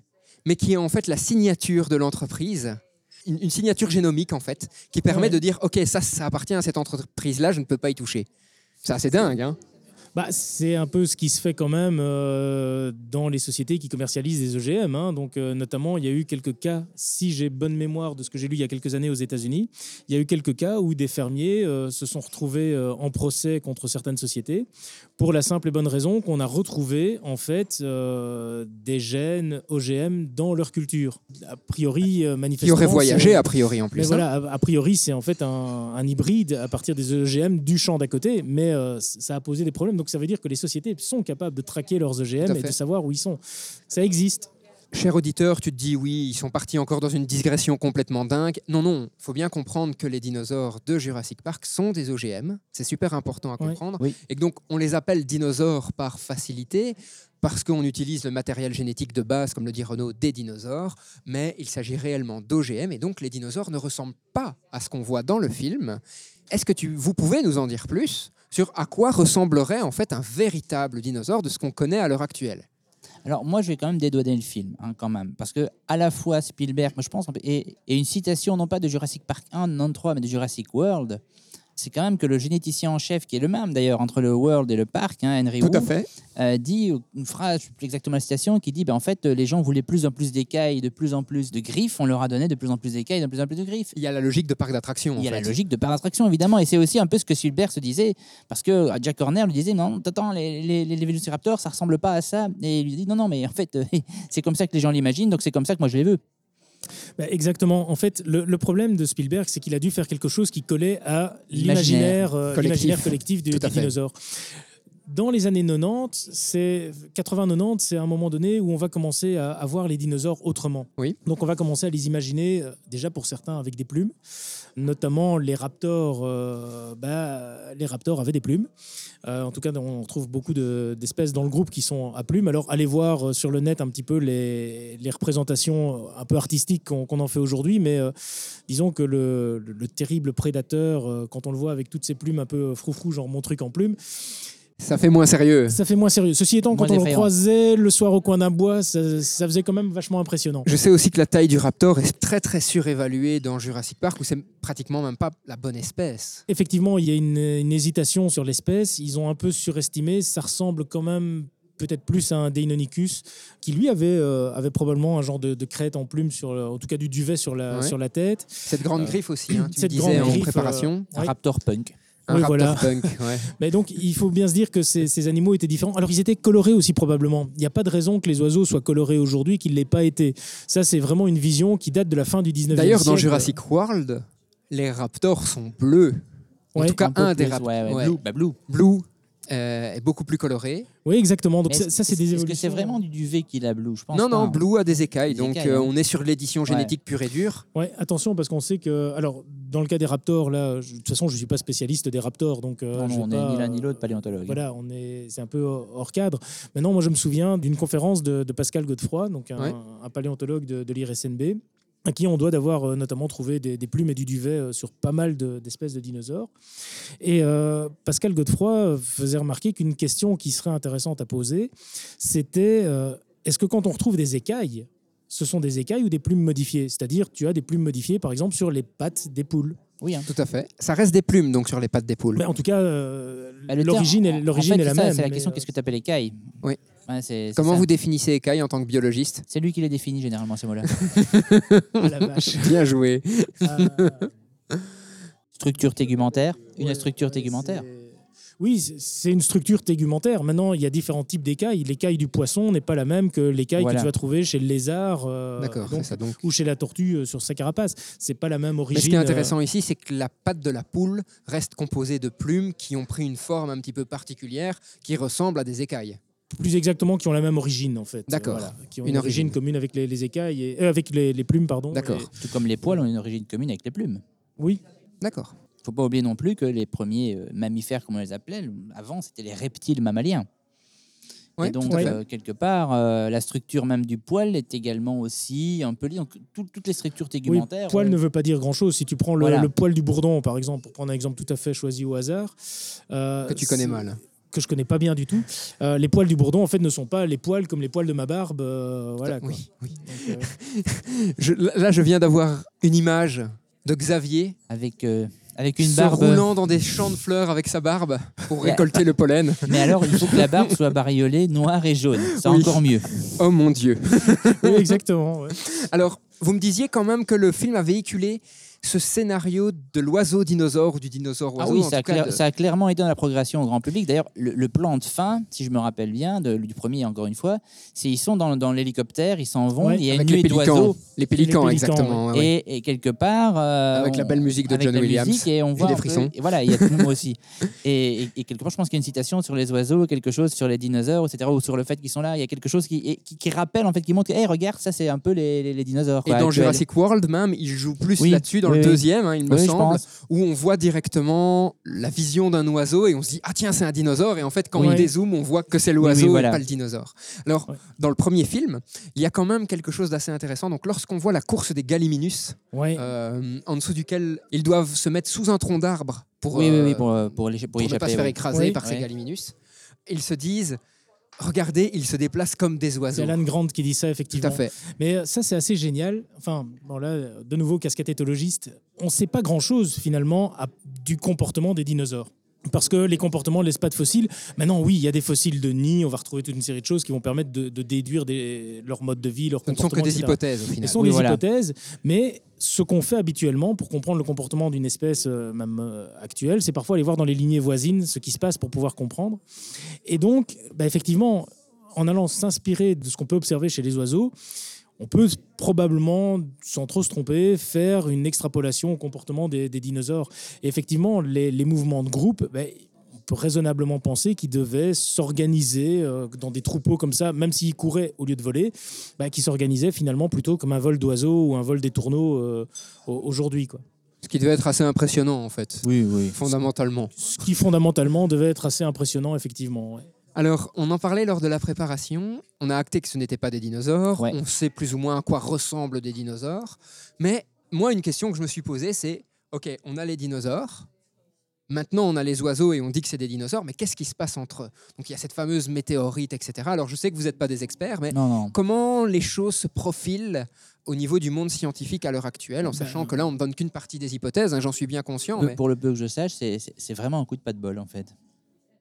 mais qui est en fait la signature de l'entreprise. Une, signature génomique, en fait, qui permet Ouais. de dire OK, ça, ça appartient à cette entreprise-là, je ne peux pas y toucher. C'est assez dingue, hein Bah, c'est un peu ce qui se fait quand même euh, dans les sociétés qui commercialisent des OGM. hein. Donc, euh, notamment, il y a eu quelques cas, si j'ai bonne mémoire de ce que j'ai lu il y a quelques années aux États-Unis, il y a eu quelques cas où des fermiers euh, se sont retrouvés en procès contre certaines sociétés pour la simple et bonne raison qu'on a retrouvé en fait des gènes OGM dans leur culture. A priori, euh, Qui manifestement. aurait voyagé, a priori, en plus. mais hein. voilà, a, a priori, c'est en fait un, un hybride à partir des OGM du champ d'à côté, mais ça a posé des problèmes. Donc ça veut dire que les sociétés sont capables de traquer leurs OGM et de savoir où ils sont. Ça existe. Cher auditeur, tu te dis oui, ils sont partis encore dans une digression complètement dingue. Non, non, il faut bien comprendre que les dinosaures de Jurassic Park sont des OGM. C'est super important à comprendre. Oui. Et donc, on les appelle dinosaures par facilité parce qu'on utilise le matériel génétique de base, comme le dit Renaud, des dinosaures, mais il s'agit réellement d'OGM et donc les dinosaures ne ressemblent pas à ce qu'on voit dans le film. Est-ce que tu, vous pouvez nous en dire plus? Sur à quoi ressemblerait en fait un véritable dinosaure de ce qu'on connaît à l'heure actuelle. Alors moi, je vais quand même dédouaner le film, hein, quand même, parce que à la fois Spielberg, moi je pense, et, et une citation non pas de Jurassic Park 1, non 3, mais de Jurassic World, c'est quand même que le généticien en chef, qui est le même d'ailleurs entre le World et le parc, hein, Henry Tout Wu, à fait. euh, dit une phrase, je sais plus exactement la citation, qui dit ben, en fait, les gens voulaient plus en plus d'écailles, de plus en plus de griffes, on leur a donné de plus en plus d'écailles, de plus en plus de griffes. Il y a la logique de parc d'attraction. Il y a la logique de par d'attraction, évidemment, et c'est aussi un peu ce que Spielberg se disait, parce que euh, Jack Horner lui disait non, attends, les, les, les Vélociraptors, ça ressemble pas à ça, et il lui dit non, non, mais en fait, euh, c'est comme ça que les gens l'imaginent, donc c'est comme ça que moi je les veux. Bah, exactement. En fait, le, le problème de Spielberg, c'est qu'il a dû faire quelque chose qui collait à L'imaginaire euh, collectif. collectif dinosaure. Dans les années 90, c'est 80-90, c'est un moment donné où on va commencer à, à voir les dinosaures autrement. Oui. Donc on va commencer à les imaginer, euh, déjà pour certains avec des plumes, notamment les raptors. euh, bah, les raptors avaient des plumes. Euh, en tout cas, on retrouve beaucoup de- d'espèces dans le groupe qui sont à plumes. Alors, allez voir sur le net un petit peu les, les représentations un peu artistiques qu'on en fait aujourd'hui, mais euh, disons que le, le- le terrible prédateur, quand on le voit avec toutes ces plumes un peu froufrou, genre mon truc en plume, Ça fait moins sérieux. ça fait moins sérieux. Ceci étant, quand Moins on le croisait le soir au coin d'un bois, ça, ça faisait quand même vachement impressionnant. Je sais aussi que la taille du raptor est très très surévaluée dans Jurassic Park où c'est pratiquement même pas la bonne espèce. Effectivement, il y a une, une hésitation sur l'espèce. Ils ont un peu surestimé. Ça ressemble quand même peut-être plus à un Deinonychus, qui lui avait, euh, avait probablement un genre de, de crête en plume, sur, en tout cas du duvet sur la, Ouais. sur la tête. Cette grande Euh, griffe aussi, hein, tu me cette disais grande en griffe, préparation. euh, Un raptor punk. Un Oui, raptor voilà. punk, ouais. Mais donc, il faut bien se dire que ces, ces animaux étaient différents. Alors, ils étaient colorés aussi, probablement. Il n'y a pas de raison que les oiseaux soient colorés aujourd'hui qu'ils ne l'aient pas été. Ça, c'est vraiment une vision qui date de la fin du 19e siècle. D'ailleurs, dans Jurassic World, les raptors sont bleus. En Ouais, tout cas, Un des raptors. ouais, ouais, ouais. Blue, bah, Blue. Blue, euh, est beaucoup plus coloré. Oui, exactement. Donc, ça, ça, c'est des Est-ce que c'est vraiment du duvet qu'il a Blue? Je pense Non, non, pas, hein. Blue a des écailles. Des donc, écailles, euh, hein. on est sur l'édition génétique pure et dure. Ouais, attention parce qu'on sait que, alors, dans le cas des raptors, là, je- de toute façon, je suis pas spécialiste des raptors, donc euh, Non, je non, on est pas, ni l'un ni l'autre paléontologue. Voilà, on est, c'est un peu hors cadre. Maintenant, moi, je me souviens d'une conférence de, de Pascal Godefroy, donc un, Ouais. un paléontologue de, de l'IRSNB, à qui on doit d'avoir euh, notamment trouvé des, des plumes et du duvet euh, sur pas mal de- d'espèces de dinosaures. Et euh, Pascal Godefroy faisait remarquer qu'une question qui serait intéressante à poser, c'était euh, est-ce que quand on retrouve des écailles, ce sont des écailles ou des plumes modifiées? C'est-à-dire, tu as des plumes modifiées, par exemple, sur les pattes des poules. Oui, hein. Tout à fait. Ça reste des plumes donc sur les pattes des poules. Mais en tout cas, euh, Bah, l'origine est, en- l'origine en fait, est la ça, même. C'est la question euh, qu'est-ce que tu appelles écailles Oui. Ouais, c'est- c'est Comment ça. vous définissez écailles en tant que biologiste? C'est lui qui les définit généralement ces mots-là. Ah, la vache. Bien joué. Euh, structure tégumentaire, une Ouais, structure ouais, tégumentaire. c'est- Oui, c'est- c'est une structure tégumentaire. Maintenant, il y a différents types d'écailles. L'écaille du poisson n'est pas la même que l'écaille Voilà. que tu vas trouver chez le lézard euh, D'accord, donc- c'est ça donc. ou chez la tortue euh, sur sa carapace. C'est pas la même Mais origine. ce qui est euh, intéressant ici, c'est que la patte de la poule reste composée de plumes qui ont pris une forme un petit peu particulière qui ressemble à des écailles. Plus exactement qui ont la même origine en fait. D'accord. Euh, voilà, qui ont Une une, origine origine. commune avec les, les écailles et euh, avec les, les plumes pardon. D'accord. Et- Tout comme les poils ont une origine commune avec les plumes. oui. D'accord. faut pas oublier non plus que les premiers euh, mammifères, comme on les appelait, avant, c'était les reptiles mammaliens. Ouais, et donc, euh, quelque part, euh, la structure même du poil est également aussi un peu liée. Donc, tout- toutes les structures Oui, tégumentaires. poil ne veut pas dire grand-chose. Si tu prends le, Voilà. le poil du bourdon, par exemple, pour prendre un exemple tout à fait choisi au hasard, euh, Que tu connais mal. Que je connais pas bien du tout. Euh, les poils du bourdon, en fait, ne sont pas les poils comme les poils de ma barbe. euh, voilà. quoi. Oui, oui. Donc, euh, Je- là, je viens d'avoir une image de Xavier avec, euh, avec une se barbe. roulant dans des champs de fleurs avec sa barbe pour récolter le pollen. Mais alors, il faut que la barbe soit bariolée noire et jaune. C'est Oui. encore mieux. Oh mon Dieu. oui, exactement. ouais. Alors, vous me disiez quand même que le film a véhiculé ce scénario de l'oiseau dinosaure ou du dinosaure Ah oiseau. oui, en ça a, tout cas clair- de- ça a clairement été dans la progression au grand public. D'ailleurs, le, le plan de fin, si je me rappelle bien, de- du premier encore une fois, c'est ils sont dans, dans l'hélicoptère, ils s'en vont, Ouais, il y a une avec nuée pélicans. d'oiseaux. Les pélicans, exactement. ouais. Et, et quelque part. euh, Avec la belle musique de avec John la Williams. musique et on voit des peu- frissons. et voilà, il y a tout moi aussi. Et, et- et quelque part, je pense qu'il y a une citation sur les oiseaux, quelque chose sur les dinosaures, etc., ou sur le fait qu'ils sont là. Il y a quelque chose qui, et- qui, qui rappelle, en fait, qui montre que, hey, regarde, ça, c'est un peu les, les- les dinosaures. Et dans. Jurassic World même, il joue plus Oui, là-dessus dans oui, le deuxième, hein, il me Oui, semble, où on voit directement la vision d'un oiseau et on se dit ah tiens c'est un dinosaure et en fait quand Oui. on dézoome on voit que c'est l'oiseau oui, voilà. et pas le dinosaure. Alors dans le premier film, il y a quand même quelque chose d'assez intéressant. Donc lorsqu'on voit la course des Galliminus, Ouais. euh, en dessous duquel ils doivent se mettre sous un tronc d'arbre pour, euh, pour, euh, pour, ne pas se faire écraser par ces Ouais. Galliminus, ils se disent regardez, ils se déplacent comme des oiseaux. C'est Alan Grant qui dit ça, Tout effectivement. à fait. Mais euh, ça, c'est assez génial. Enfin, bon, là, de nouveau, casquette éthologiste. On ne sait pas grand-chose, finalement, à- du comportement des dinosaures. Parce que les comportements ne laissent pas de fossiles. Maintenant, oui, il y a des fossiles de nid. On va retrouver toute une série de choses qui vont permettre de, de déduire des- leur mode de vie, leur Ce ne sont que comportement. des etc. hypothèses au Ce final. sont Oui, des voilà. hypothèses, mais ce qu'on fait habituellement pour comprendre le comportement d'une espèce euh, même euh, actuelle, c'est parfois aller voir dans les lignées voisines ce qui se passe pour pouvoir comprendre. Et donc, bah, effectivement, en allant s'inspirer de ce qu'on peut observer chez les oiseaux, on peut probablement, sans trop se tromper, faire une extrapolation au comportement des, des dinosaures. Et effectivement, les, les mouvements de groupe, ben, on peut raisonnablement penser qu'ils devaient s'organiser euh, dans des troupeaux comme ça, même s'ils couraient au lieu de voler, ben, qu'ils s'organisaient finalement plutôt comme un vol d'oiseaux ou un vol des tourneaux euh, au- aujourd'hui. Quoi. Ce qui devait être assez impressionnant en fait, Oui, oui. fondamentalement. Ce qui fondamentalement devait être assez impressionnant, effectivement. ouais. Alors, on en parlait lors de la préparation. On a acté que ce n'étaient pas des dinosaures. Ouais. On sait plus ou moins à quoi ressemblent des dinosaures. Mais moi, une question que je me suis posée, c'est OK, on a les dinosaures. Maintenant, on a les oiseaux et on dit que c'est des dinosaures, mais qu'est-ce qui se passe entre eux? Donc, il y a cette fameuse météorite, etc. Alors, je sais que vous n'êtes pas des experts, mais Non, non. comment les choses se profilent au niveau du monde scientifique à l'heure actuelle, en Ben, sachant que là, on ne donne qu'une partie des hypothèses, hein, j'en suis bien conscient. Mais- Pour le peu que je sache, c'est vraiment un coup de pas de bol en fait.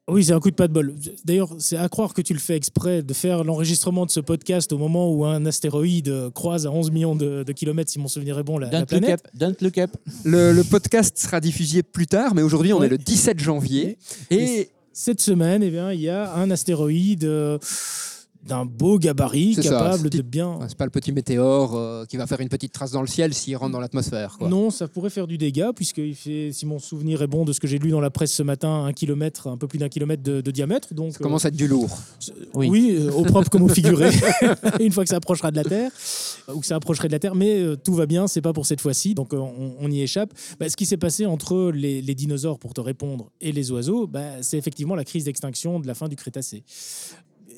Oui, c'est un coup de pas de bol. D'ailleurs, c'est à croire que tu le fais exprès de faire l'enregistrement de ce podcast au moment où un astéroïde euh, croise à 11 millions de, de kilomètres, si mon souvenir est bon, la, la Don't look planète. up. Don't look up. Le, le podcast sera diffusé plus tard, mais aujourd'hui, on Ouais. est le 17 janvier. Et Cette semaine, eh bien, il y a un astéroïde euh, d'un beau gabarit C'est ça, capable c'est- de bien. C'est pas le petit météore euh, qui va faire une petite trace dans le ciel s'il rentre dans l'atmosphère. quoi. Non, ça pourrait faire du dégât, puisqu'il fait, si mon souvenir est bon de ce que j'ai lu dans la presse ce matin, un kilomètre, un peu plus d'un kilomètre de, de diamètre. Donc, Ça commence à être du lourd. euh, Oui. oui, euh, au propre comme au figuré, une fois que ça approchera de la Terre, euh, ou que ça approcherait de la Terre, mais euh, tout va bien, c'est pas pour cette fois-ci, donc euh, on, on y échappe. Bah, ce qui s'est passé entre les, les dinosaures, pour te répondre, et les oiseaux, bah, c'est effectivement la crise d'extinction de la fin du Crétacé.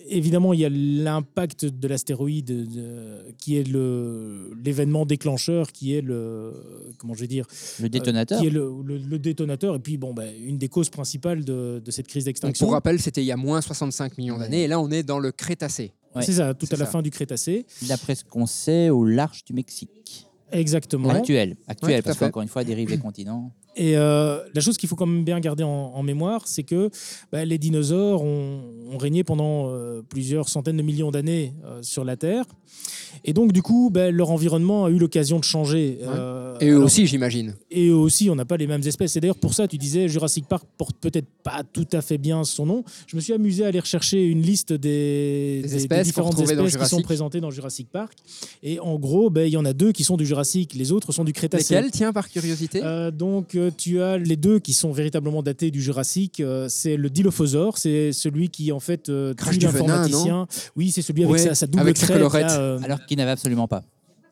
Évidemment, il y a l'impact de l'astéroïde euh, qui est le- l'événement déclencheur, qui est le comment je vais dire, Le détonateur. Euh, qui est le, le- le détonateur, et puis bon, bah, une des causes principales de, de cette crise Donc, d'extinction. pour rappel, c'était il y a moins 65 millions d'années, et là, on est dans le Crétacé. Ouais. C'est ça, tout C'est à la fin du Crétacé. D'après ce qu'on sait, au large du Mexique. Exactement. Actuel. Actuel, Ouais, parce qu'encore une fois, dérive des continents. Et euh, la chose qu'il faut quand même bien garder en, en mémoire, c'est que bah, les dinosaures ont, ont régné pendant euh, plusieurs centaines de millions d'années euh, sur la Terre. Et donc, du coup, bah, leur environnement a eu l'occasion de changer. Et eux alors- aussi, j'imagine. Et eux aussi, on n'a pas les mêmes espèces. Et d'ailleurs, pour ça, tu disais, Jurassic Park porte peut-être pas tout à fait bien son nom. Je me suis amusé à aller rechercher une liste des, Des des- des espèces différentes espèces qui sont Jurassic. présentées dans Jurassic Park. Et en gros, ben, il y en a deux qui sont du Jurassique, les autres sont du Crétacé. Lesquels, tiens, par curiosité? Donc, tu as les deux qui sont véritablement datés du Jurassique. Euh, c'est le Dilophosaure, c'est celui qui, en fait, euh, Crache du venin, l'informaticien. Oui, c'est celui avec Ouais, sa, sa double avec sa crête. là, euh, Alors qu'il n'avait absolument pas.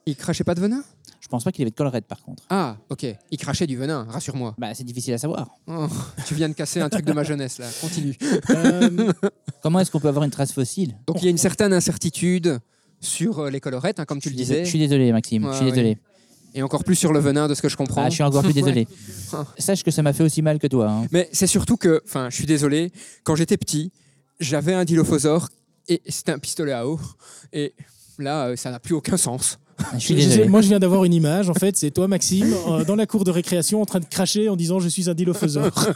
Il crachait pas de venin? Je pense pas qu'il avait de collerette par contre. Ah, ok. Il crachait du venin, rassure-moi. Bah, c'est difficile à savoir. Oh, tu viens de casser un truc de ma jeunesse, là. Continue. euh, Comment est-ce qu'on peut avoir une trace fossile? Donc, il y a une certaine incertitude sur les colorettes, hein, comme tu le disais, Je suis désolé, Maxime. je suis désolé. Et encore plus sur le venin, de ce que je comprends. Ah, je suis encore plus désolé. Sache que ça m'a fait aussi mal que toi. hein. Mais c'est surtout que, enfin, je suis désolé, quand j'étais petit, j'avais un dilophosaure et c'était un pistolet à eau. Et là, euh, ça n'a plus aucun sens. Je suis je- désolé. moi, je viens d'avoir une image. En fait, c'est toi, Maxime, euh, dans la cour de récréation, en train de cracher en disant Je suis un Dilophosaure.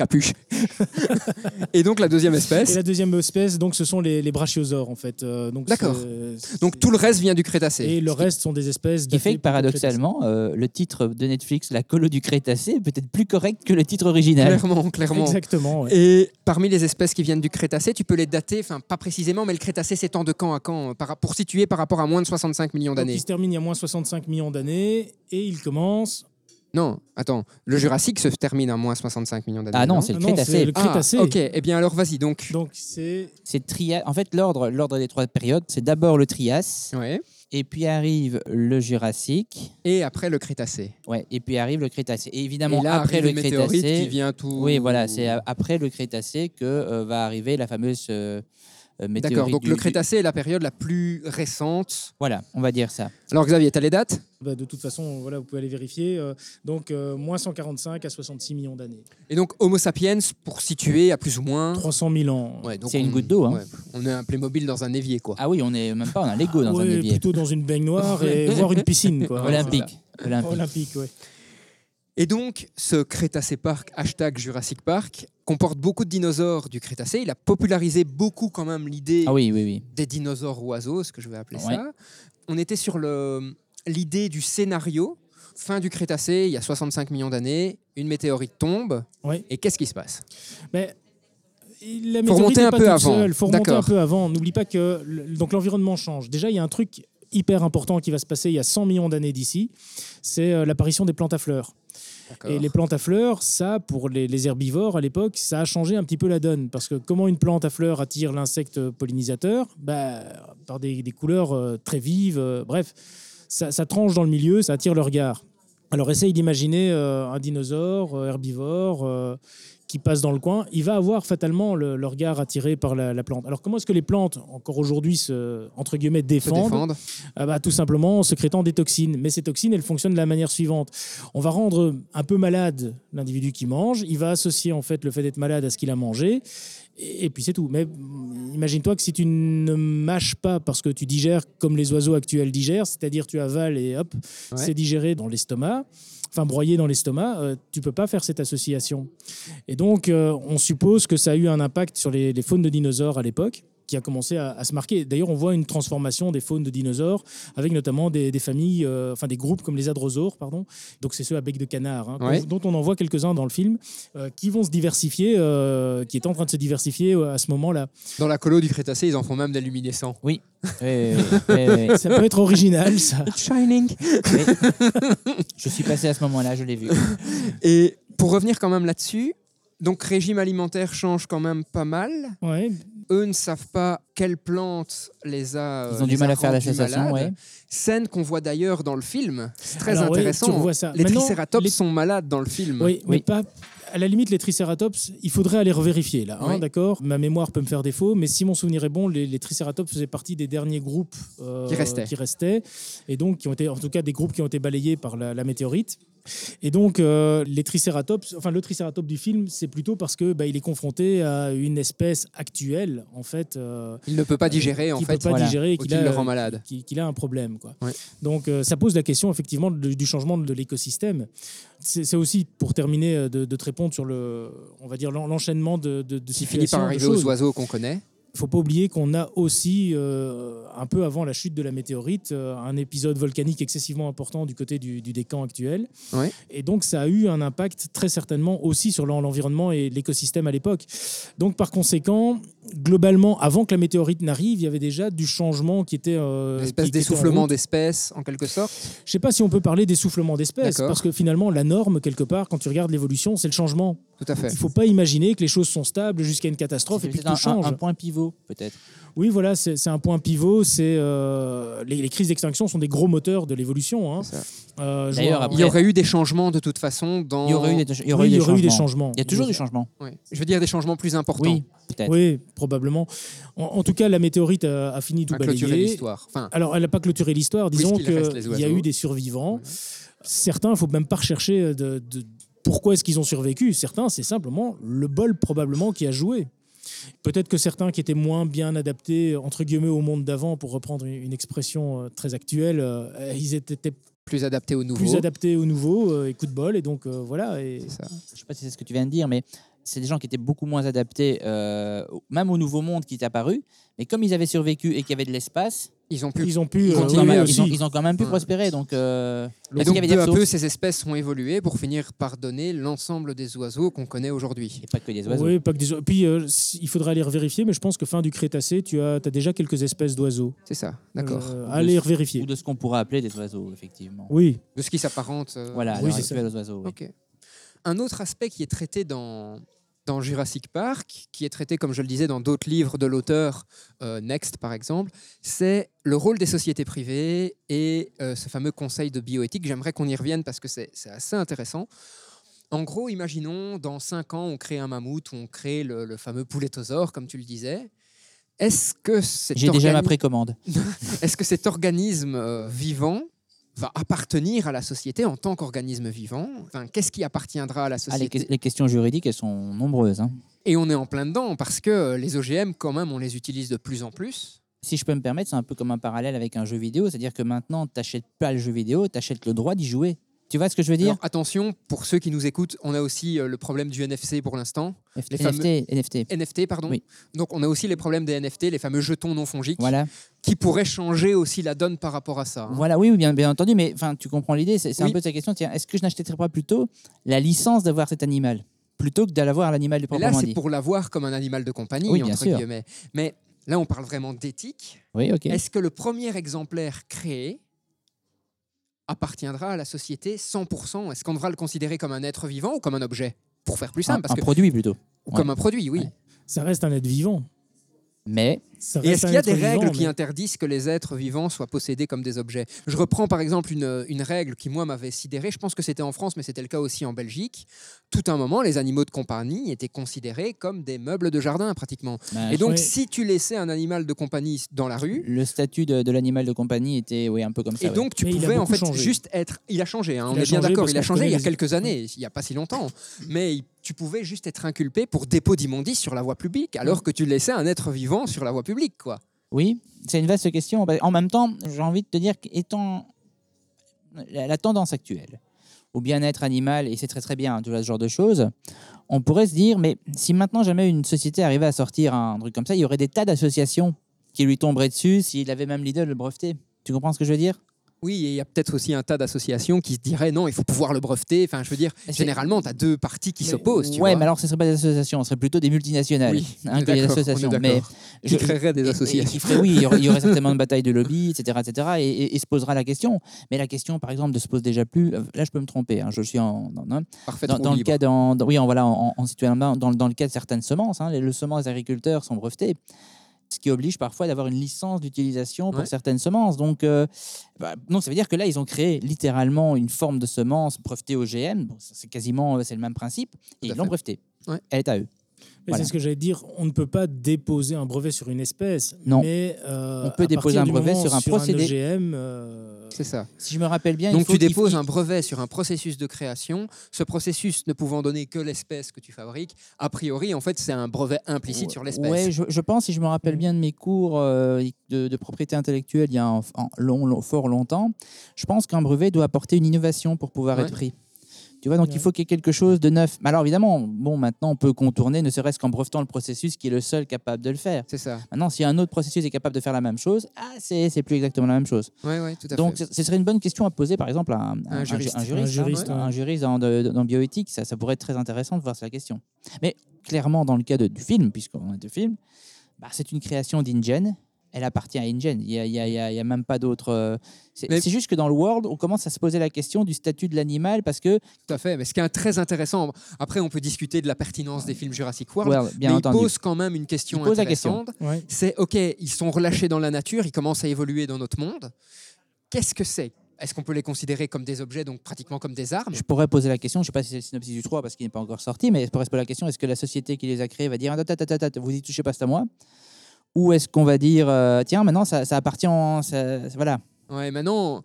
Capuche. et donc, la deuxième Et espèce. la deuxième espèce, donc, ce sont les, les brachiosaures, en fait. Euh, donc, D'accord. c'est- Donc, tout le reste vient du Crétacé. Et le reste sont des espèces. Ce qui fait que paradoxalement, euh, le titre de Netflix, La colo du Crétacé, est peut-être plus correct que le titre original. Clairement, clairement. Exactement. ouais. Et parmi les espèces qui viennent du Crétacé, tu peux les dater, enfin pas précisément, mais le Crétacé s'étend de quand à quand, euh, par- pour situer par rapport à moins de 65 millions Donc, d'années. il se termine il y a moins 65 millions d'années et il commence. Non, attends, le Jurassique se termine à moins 65 millions d'années. Ah non, c'est Ah le non, Crétacé. c'est le Ah, Crétacé. ok, eh bien alors vas-y donc. Donc c'est C'est Tria... En fait, l'ordre, l'ordre des trois périodes, c'est d'abord le Trias, Ouais. et puis arrive le Jurassique, Et après le Crétacé. ouais, et puis arrive le Crétacé. Et évidemment, Et là après arrive le météorite Crétacé, qui vient tout. oui, voilà, c'est a- après le Crétacé que euh, va arriver la fameuse euh, euh, D'accord, météorites donc du- le du- Crétacé est la période la plus récente. Voilà, on va dire ça. Alors Xavier, t'as les dates Bah, de toute façon, voilà, vous pouvez aller vérifier. euh, donc, euh, moins 145 à 66 millions d'années. Et donc Homo sapiens, pour situer à plus ou moins... 300 000 ans. Ouais, donc C'est une goutte d'eau, hein. ouais, on est un Playmobil dans un évier, quoi. Ah oui, on est même pas, on a un Lego dans un Ouais, évier. plutôt dans une baignoire et voire une piscine. Quoi. Olympique. Olympique. Olympique, ouais. Et donc, ce Crétacé Park, hashtag Jurassic Park, comporte beaucoup de dinosaures du Crétacé. Il a popularisé beaucoup quand même l'idée Ah oui, oui, oui. des dinosaures oiseaux, ce que je vais appeler Ouais. ça. On était sur l'idée du scénario. Fin du Crétacé, il y a 65 millions d'années, une météorite tombe. Ouais. Et qu'est-ce qui se passe? Mais la Faut météorite remonter un pas peu seule. faut remonter un peu avant. N'oublie pas que donc l'environnement change. Déjà, il y a un truc hyper important qui va se passer il y a 100 millions d'années d'ici. C'est euh, l'apparition des plantes à fleurs. Et les plantes à fleurs, ça, pour les, herbivores à l'époque, ça a changé un petit peu la donne. Parce que comment une plante à fleurs attire l'insecte pollinisateur? Bah, Par des, couleurs euh, très vives. euh, bref, ça, tranche dans le milieu, ça attire le regard. Alors essaye d'imaginer euh, un dinosaure herbivore qui passe dans le coin. Il va avoir fatalement le, le regard attiré par la, la plante. Alors comment est-ce que les plantes, encore aujourd'hui, se, entre guillemets, Se défendent ah bah, tout simplement en sécrétant des toxines. Mais ces toxines, elles fonctionnent de la manière suivante. On va rendre un peu malade l'individu qui mange. Il va associer en fait le fait d'être malade à ce qu'il a mangé. Et, et puis c'est tout. Mais mm, imagine-toi que si tu ne mâches pas parce que tu digères comme les oiseaux actuels digèrent, c'est-à-dire tu avales et hop, Ouais. c'est digéré dans l'estomac. Enfin, broyé dans l'estomac, euh, tu peux pas faire cette association. Et donc, euh, on suppose que ça a eu un impact sur les, les faunes de dinosaures à l'époque, qui a commencé à, à se marquer. D'ailleurs, on voit une transformation des faunes de dinosaures, avec notamment des, des familles, euh, enfin des groupes comme les adrosaures, pardon. Donc, c'est ceux à bec de canard, hein, Ouais. dont on en voit quelques-uns dans le film, euh, qui vont se diversifier, euh, qui est en train de se diversifier à ce moment-là. Dans la colo du Crétacé, ils en font même des luminescents. Oui, oui, oui, oui, oui, oui. Ça peut être original, ça. Shining. Je suis passé à ce moment-là, je l'ai vu. Et pour revenir quand même là-dessus, donc régime alimentaire change quand même pas mal. Ouais. Eux ne savent pas quelle plante les a. euh, Ils ont du les mal à faire la malades. ouais. Scène qu'on voit d'ailleurs dans le film. C'est très Alors, intéressant. ça. Les Maintenant, tricératops les- sont malades dans le film. Oui, mais pas. À la limite, les Triceratops, il faudrait aller revérifier là, hein, Oui. d'accord? Ma mémoire peut me faire défaut, mais si mon souvenir est bon, les, les Triceratops faisaient partie des derniers groupes euh, Qui restaient. qui restaient, et donc qui ont été, en tout cas, des groupes qui ont été balayés par la, la météorite. Et donc, euh, les enfin le Triceratops du film, c'est plutôt parce que bah, il est confronté à une espèce actuelle, en fait, euh, Il ne peut pas digérer en fait. peut pas voilà. digérer qu'il a, le rend malade. qu'il qu'il a un problème. Quoi. Ouais. Donc euh, ça pose la question effectivement du changement de l'écosystème. C'est c'est aussi pour terminer euh, de, de te répondre sur le, on va dire l'en- l'enchaînement de, de, de Qui finit situations, par arriver aux oiseaux qu'on connaît. Il faut pas oublier qu'on a aussi, euh, un peu avant la chute de la météorite, euh, un épisode volcanique excessivement important du côté du, du décan actuel. Ouais. Et donc, ça a eu un impact très certainement aussi sur l'en- l'environnement et l'écosystème à l'époque. Donc, par conséquent, globalement, avant que la météorite n'arrive, il y avait déjà du changement qui était... Euh, Une espèce d'essoufflement d'espèces en quelque sorte. Je sais pas si on peut parler d'essoufflement d'espèces, parce que finalement, la norme, quelque part, quand tu regardes l'évolution, c'est le changement. Tout à fait. Il faut pas imaginer que les choses sont stables jusqu'à une catastrophe et puis que un, tout change. un point pivot, peut-être. Oui, voilà, c'est un point pivot. C'est euh, les, les crises d'extinction sont des gros moteurs de l'évolution. hein. Euh, D'ailleurs, Il y aurait eu des changements de toute façon dans. Il y aurait eu des, il y oui, aurait eu il y des aurait eu des changements. changements. Il y a toujours du changement. Ouais. Je veux dire des changements plus importants. Oui, peut-être. Oui, probablement. En, en tout cas, la météorite a, a fini clôturer balayer. l'histoire. Enfin, Alors, elle n'a pas clôturé l'histoire. Disons qu'il y a eu des survivants. Certains, il ne faut même pas rechercher de, de- pourquoi est-ce qu'ils ont survécu. Certains, c'est simplement le bol probablement qui a joué. Peut-être que certains qui étaient moins bien adaptés, entre guillemets, au monde d'avant, pour reprendre une expression euh, très actuelle, euh, ils étaient plus adapté au nouveau. plus adaptés au nouveau, euh, et coup de bol, et donc euh, voilà. Et... Ça. Je sais pas si c'est ce que tu viens de dire, mais c'est des gens qui étaient beaucoup moins adaptés, euh, même au nouveau monde qui est apparu. Mais comme ils avaient survécu et qu'il y avait de l'espace, Ils ont pu. Ils ont pu ils, euh, oui, même, aussi. ils, ont, ils ont quand même pu Ouais. prospérer. Donc, euh, Et donc qu'il y avait peu des à peu, ces espèces ont évolué pour finir par donner l'ensemble des oiseaux qu'on connaît aujourd'hui. Et pas que des oiseaux. Oui, pas que des oiseaux. Puis euh, il faudrait aller revérifier, mais je pense que fin du Crétacé, tu as, as déjà quelques espèces d'oiseaux. C'est ça, d'accord. Euh, allez revérifier. Ou de ce qu'on pourrait appeler des oiseaux, effectivement. Oui, De ce qui s'apparente. euh, Voilà, Oui, c'est aux oiseaux. oui. Ok. Un autre aspect qui est traité dans, dans Jurassic Park, qui est traité, comme je le disais, dans d'autres livres de l'auteur, euh, Next par exemple, c'est le rôle des sociétés privées et euh, ce fameux conseil de bioéthique. J'aimerais qu'on y revienne parce que c'est assez intéressant. En gros, imaginons, dans 5 ans, on crée un mammouth ou on crée le, le fameux poulettosaure, comme tu le disais. Est-ce que cet J'ai déjà ma précommande. Est-ce que cet organisme euh, vivant va appartenir à la société en tant qu'organisme vivant Enfin, qu'est-ce qui appartiendra à la Ah, les, société que- les questions juridiques, elles sont nombreuses. hein. Et on est en plein dedans parce que euh, les OGM, quand même, on les utilise de plus en plus. Si je peux me permettre, c'est un peu comme un parallèle avec un jeu vidéo, c'est-à-dire que maintenant, tu n'achètes pas le jeu vidéo, tu achètes le droit d'y jouer. Tu vois ce que je veux dire? Alors, attention, pour ceux qui nous écoutent, on a aussi euh, le problème du NFC pour l'instant. les NFT, NFT. NFT, pardon. Oui. Donc, on a aussi les problèmes des NFT, les fameux jetons non fongiques, Voilà. qui pourraient changer aussi la donne par rapport à ça. hein. Voilà, oui, bien, bien entendu, mais tu comprends l'idée. C'est Oui. un peu sa question. Est-ce que je n'achèterais pas plutôt la licence d'avoir cet animal plutôt que d'aller voir l'animal de Mais là, proprement c'est pour l'avoir comme un animal de compagnie, Oui, bien entre sûr. guillemets. Mais là, on parle vraiment d'éthique. Oui, ok. Est-ce que le premier exemplaire créé appartiendra à la société 100% Est-ce qu'on devra le considérer comme un être vivant ou comme un objet? Pour faire plus Un, simple, parce un que, produit plutôt. ou comme un produit, oui. Ouais. Ça reste un être vivant. Mais Ça Et est-ce qu'il y a des vivant, règles qui mais- interdisent que les êtres vivants soient possédés comme des objets? Je reprends par exemple une, une règle qui, moi, m'avait sidéré. Je pense que c'était en France, mais c'était le cas aussi en Belgique. Tout un moment, les animaux de compagnie étaient considérés comme des meubles de jardin, pratiquement. bah, Et donc, si tu laissais un animal de compagnie dans la rue, le statut de, de l'animal de compagnie était oui, un peu comme ça. et ouais. donc tu Mais pouvais en fait changé. juste être. Il a changé, hein, on est bien d'accord. Il a changé il y a quelques années, il n'y a pas si longtemps. Mais il- tu pouvais juste être inculpé pour dépôt d'immondice sur la voie publique, alors que tu laissais un être vivant sur la voie publique, Oui, c'est une vaste question. En même temps, j'ai envie de te dire qu'étant la, tendance actuelle au bien-être animal, et c'est très très bien, tu vois, ce genre de choses, on pourrait se dire, mais si maintenant jamais une société arrivait à sortir un truc comme ça, il y aurait des tas d'associations qui lui tomberaient dessus s'il avait même l'idée de le breveter. Tu comprends ce que je veux dire? Oui, et il y a peut-être aussi un tas d'associations qui se diraient non, il faut pouvoir le breveter. Enfin, je veux dire, généralement, tu as deux parties qui s'opposent. Vois, mais alors ce ne serait pas des associations, ce serait plutôt des multinationales Oui, hein, que des associations. Mais qui créeraient des et- et- associations. oui, il y aurait, il y aurait certainement une bataille de lobby, etc. etc. et, se posera la question. Mais la question, par exemple, ne se pose déjà plus. Là, je peux me tromper. hein, je suis en. Dans, dans- Parfait, dans, trop dans le cas dans, oui, en, voilà, en, en situant dans, dans, dans le cas de certaines semences, hein, les, les semences agriculteurs sont brevetées, ce qui oblige parfois d'avoir une licence d'utilisation pour Ouais. certaines semences. Donc, euh, bah, non, ça veut dire que là, ils ont créé littéralement une forme de semence brevetée OGM. Bon, c'est quasiment euh, c'est le même principe, et ils l'ont brevetée. Ouais. Elle est à eux. Voilà. C'est ce que j'allais dire. On ne peut pas déposer un brevet sur une espèce. Non. Mais euh, On peut à déposer un brevet sur un procédé. OGM, euh, C'est ça. Si je me rappelle bien, il Donc faut tu déposes il- un brevet sur un processus de création. Ce processus ne pouvant donner que l'espèce que tu fabriques, a priori, en fait, c'est un brevet implicite sur l'espèce. Ouais, je, je pense, si je me rappelle bien de mes cours euh, de, de propriété intellectuelle il y a un- long, long- fort longtemps, je pense qu'un brevet doit apporter une innovation pour pouvoir Ouais. être pris. Tu vois, donc Ouais. il faut qu'il y ait quelque chose de neuf. Mais Alors évidemment, bon, maintenant on peut contourner, ne serait-ce qu'en brevetant le processus qui est le seul capable de le faire. C'est ça. Maintenant, si un autre processus est capable de faire la même chose, ah, c'est c'est plus exactement la même chose. Oui, oui, tout à Donc, fait. ce ce serait une bonne question à poser, par exemple, à un, Un juriste. un Un juriste, juriste, hein, ouais. un juriste dans, de- dans bioéthique. Ça, ça pourrait être très intéressant de voir la question. Mais clairement, dans le cas de- du film, puisqu'on est de film, bah, c'est une création d'InGen. Elle appartient à InGen. Il n'y a, y a- il y a- il y a même pas d'autre. euh, C'est Mais- juste que dans le World, on commence à se poser la question du statut de l'animal parce que, Tout à fait. Mais ce qui est très intéressant, après, on peut discuter de la pertinence des films Jurassic World, World, bien mais entendu, il pose quand même une question pose la question. intéressante. ouais. C'est OK, ils sont relâchés dans la nature, ils commencent à évoluer dans notre monde. Qu'est-ce que c'est? Est-ce qu'on peut les considérer comme des objets, donc pratiquement comme des armes? Je pourrais poser la question, je ne sais pas si c'est le synopsis du 3 parce qu'il n'est pas encore sorti, mais je pourrais se poser la question est-ce que la société qui les a créés va dire vous y touchez pas, c'est à moi? Ou est-ce qu'on va dire euh, Tiens, maintenant ça, ça appartient. en- ça- voilà. Ouais, maintenant,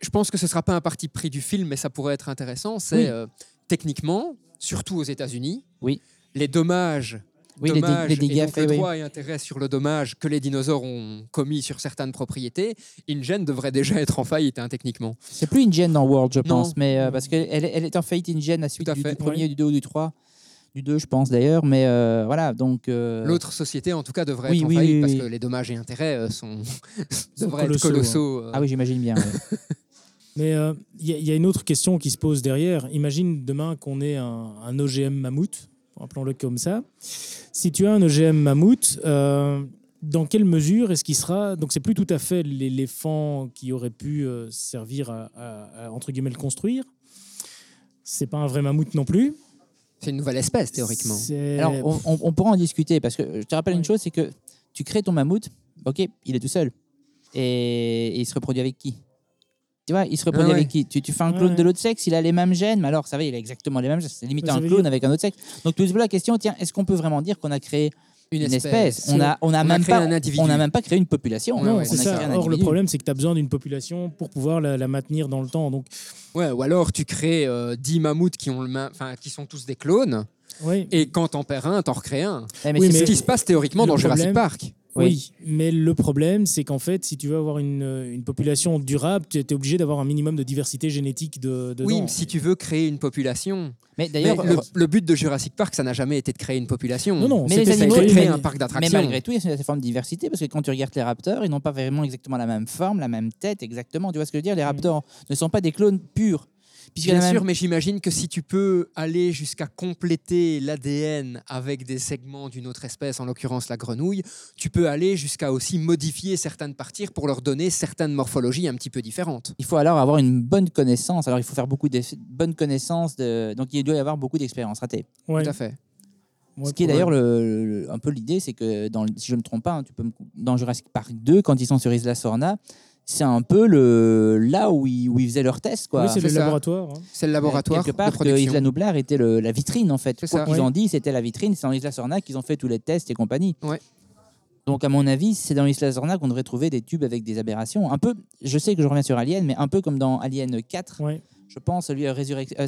je pense que ce sera pas un parti pris du film, mais ça pourrait être intéressant. C'est Oui. euh, techniquement, surtout aux États-Unis, Oui. les dommages, Oui, les dé- dommages les dégâts et donc le faits, oui. droit et intérêt sur le dommage que les dinosaures ont commis sur certaines propriétés, InGen devrait déjà être en faillite hein, techniquement. C'est plus InGen dans World, je Non. pense, mais euh, parce qu'elle elle, est en faillite InGen à suite à du, du premier, du 2 ou du 3. Du 2, je pense d'ailleurs, mais euh, voilà, donc. euh, L'autre société, en tout cas, devrait oui, être en oui, faillite oui, parce oui. que les dommages et intérêts euh, sont, devraient colossaux, être colossaux. euh. Ah oui, j'imagine bien. ouais. Mais euh, il y, a- il y a une autre question qui se pose derrière. Imagine demain qu'on ait un, un OGM mammouth, appelons-le comme ça. Si tu as un OGM mammouth, euh, dans quelle mesure est-ce qu'il sera Donc c'est plus tout à fait l'éléphant qui aurait pu servir à, à- à, entre guillemets le construire. C'est pas un vrai mammouth non plus. C'est une nouvelle espèce, théoriquement. Alors, on, on- on pourra en discuter parce que je te rappelle une chose c'est que tu crées ton mammouth, ok, il est tout seul. Et, et il se reproduit avec qui? Tu vois, il se reproduit Ah ouais. avec qui? Tu, tu fais un clone Ouais. de l'autre sexe, il a les mêmes gènes, mais alors ça va, il a exactement les mêmes gènes. C'est limite un clone dire- avec un autre sexe. Donc, tu te poses la question tiens, est-ce qu'on peut vraiment dire qu'on a créé Une une espèce. espèce. On a, on a On a même créé pas, un individu. on a même pas créé une population. Non, ouais, on c'est a ça. créé un Or, le problème, c'est que tu as besoin d'une population pour pouvoir la, la maintenir dans le temps. Donc, Ouais, ou alors tu crées euh, 10 mammouths qui, ont le enfin, qui sont tous des clones, oui, et quand t'en perds un, t'en recrées un. Eh, mais Oui, c'est- mais- ce qui se passe théoriquement le dans Jurassic Park. Oui. mais le problème, c'est qu'en fait, si tu veux avoir une, une population durable, tu es obligé d'avoir un minimum de diversité génétique de, dedans. Oui, mais si tu veux créer une population. mais Mais d'ailleurs, le, le but de Jurassic Park, ça n'a jamais été de créer une population. Non, non, Mais les animaux- créer mais- un parc Mais d'attractions. malgré tout, il y a cette forme de diversité parce que quand tu regardes les raptors, ils n'ont pas vraiment exactement la même forme, la même tête, exactement. Tu vois ce que je veux dire? Les raptors ne sont pas des clones purs. Bien sûr, même- mais j'imagine que si tu peux aller jusqu'à compléter l'ADN avec des segments d'une autre espèce, en l'occurrence la grenouille, tu peux aller jusqu'à aussi modifier certaines parties pour leur donner certaines morphologies un petit peu différentes. Il faut alors avoir une bonne connaissance. Alors, il faut faire beaucoup de bonnes connaissances. De... Donc, il doit y avoir beaucoup d'expériences ratées. Ouais. Tout à fait. Ouais, Ce qui est d'ailleurs le, le- un peu l'idée, c'est que dans, si je ne me trompe pas, hein, tu peux me- dans Jurassic Park 2, quand ils sont sur Isla Sorna, c'est un peu le, là où ils, où ils faisaient leurs tests. Quoi. Oui, c'est le ça. laboratoire. hein. C'est le laboratoire Quelque part, de que. Isla Nublar était le- la vitrine, en fait. C'est Quoi ça. qu'ils Ouais. ont dit, c'était la vitrine. C'est dans Isla Sorna qu'ils ont fait tous les tests et compagnie. Ouais. Donc, à mon avis, c'est dans Isla Sorna qu'on devrait trouver des tubes avec des aberrations. Un peu, je sais que je reviens sur Alien, mais un peu comme dans Alien 4. Ouais. Je pense, celui à Résurrection, euh,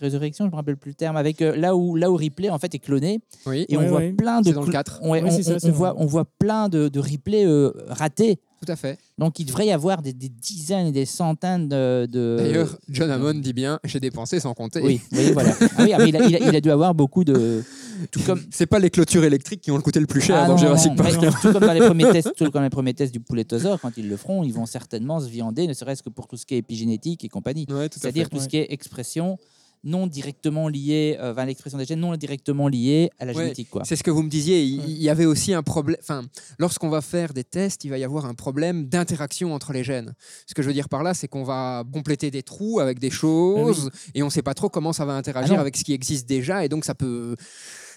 Résurrection, je me rappelle plus le terme, avec euh, là où là où Ripley en fait est cloné Oui, et on voit ouais. plein de C'est dans le cl- 4. Ouais, Ouais, on, c'est ça, on- on voit on voit plein de, de replays euh, ratés. tout à fait. Donc il devrait y avoir des, des dizaines et des centaines de. de- D'ailleurs, John Hammond dit bien j'ai dépensé sans compter. Oui, oui, voilà. Ah oui, ah, mais il, a, il a- il a dû avoir beaucoup de. Tout comme. C'est pas les clôtures électriques qui ont le coûté le plus cher Ah dans non, Jurassic non, Park. mais tout comme dans les premiers tests, tout comme les premiers tests du poulettosaure, quand ils le feront, ils vont certainement se viander, ne serait-ce que pour tout ce qui est épigénétique et compagnie. Ouais, C'est-à-dire tout ce qui est expression non directement liée, euh, enfin, l'expression des gènes non directement liée à la Ouais, génétique, quoi. C'est ce que vous me disiez. Il, y avait aussi un problème. Enfin, lorsqu'on va faire des tests, il va y avoir un problème d'interaction entre les gènes. Ce que je veux dire par là, c'est qu'on va compléter des trous avec des choses et on ne sait pas trop comment ça va interagir Ah avec ce qui existe déjà. Et donc, ça peut,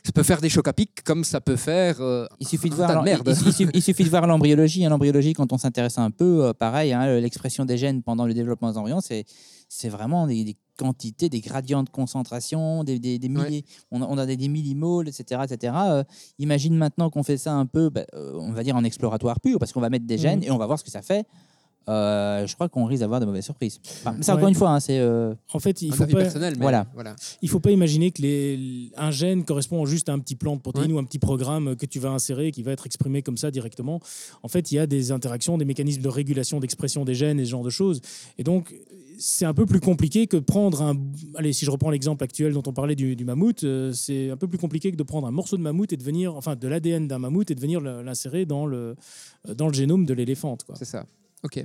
ça peut faire des chocs à pic comme ça peut faire. euh, Il suffit de voir, merde. il, il suffit, il suffit de voir l'embryologie. hein. L'embryologie, quand on s'intéresse un peu, euh, pareil, hein, l'expression des gènes pendant le développement des embryons, c'est c'est vraiment des, des quantités, des gradients de concentration, des, des, des Ouais. milliers. On, a, on a des, millimoles, etc. etc. Euh, imagine maintenant qu'on fait ça un peu, bah, euh, on va dire en exploratoire pur, parce qu'on va mettre des gènes Mhm. et on va voir ce que ça fait. Euh, je crois qu'on risque d'avoir de mauvaises surprises. Enfin, mais ça, Ouais. encore une fois, hein, c'est. euh, En fait, il un faut avis pas, personnel. mais Voilà. voilà. il faut pas imaginer que les, un gène correspond juste à un petit plan de protéines ou un petit programme que tu vas insérer qui va être exprimé comme ça directement. En fait, il y a des interactions, des mécanismes de régulation d'expression des gènes et ce genre de choses. Et donc, c'est un peu plus compliqué que de prendre un. Allez, si je reprends l'exemple actuel dont on parlait du, du mammouth, euh, c'est un peu plus compliqué que de prendre un morceau de mammouth et de venir, enfin, de l'ADN d'un mammouth et de venir l'insérer dans le, dans le génome de l'éléphante. C'est ça. OK.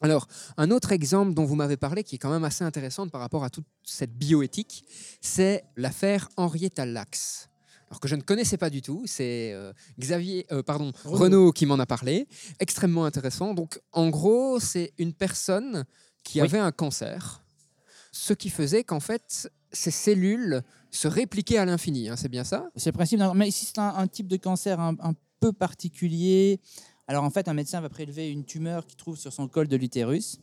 Alors, un autre exemple dont vous m'avez parlé, qui est quand même assez intéressant par rapport à toute cette bioéthique, c'est l'affaire Henrietta Lacks. Alors que je ne connaissais pas du tout, c'est euh, Xavier, euh, pardon, Renaud. Renaud qui m'en a parlé. Extrêmement intéressant. Donc, en gros, c'est une personne qui Oui. avait un cancer, ce qui faisait qu'en fait, ces cellules se répliquaient à l'infini. hein, c'est bien ça? C'est le principe. Mais ici, c'est un, un type de cancer un, un peu particulier. Alors, en fait, un médecin va prélever une tumeur qu'il trouve sur son col de l'utérus.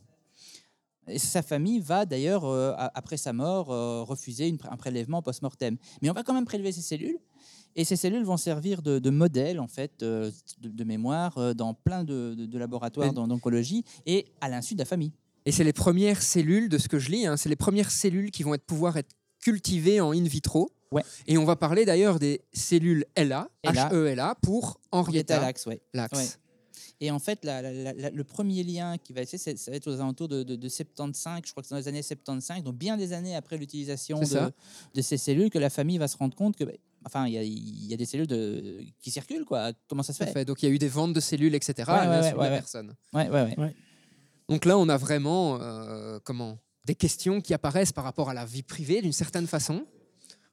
Et sa famille va d'ailleurs, euh, après sa mort, euh, refuser une un prélèvement post-mortem. Mais on va quand même prélever ces cellules. Et ces cellules vont servir de, de modèle, en fait, euh, de, de mémoire dans plein de, laboratoires d'oncologie et à l'insu de la famille. Et c'est les premières cellules, de ce que je lis, hein, c'est les premières cellules qui vont être, pouvoir être cultivées en in vitro. Ouais. Et on va parler d'ailleurs des cellules LA, HELA. Pour Henrietta ouais. Lacks. Ouais. Et en fait, la- la- la- la- le premier lien qui va être fait, ça va être aux alentours de, de- de 75, je crois que c'est dans les années 75, donc bien des années après l'utilisation de, de ces cellules, que la famille va se rendre compte que, ben, enfin, il y a, il y a des cellules de, qui circulent, quoi. Comment ça se fait, fait. Donc il y a eu des ventes de cellules, etc. Ouais, à ouais, ouais, de ouais, la ouais. personne. Ouais, ouais, ouais. Donc là, on a vraiment euh, comment des questions qui apparaissent par rapport à la vie privée d'une certaine façon.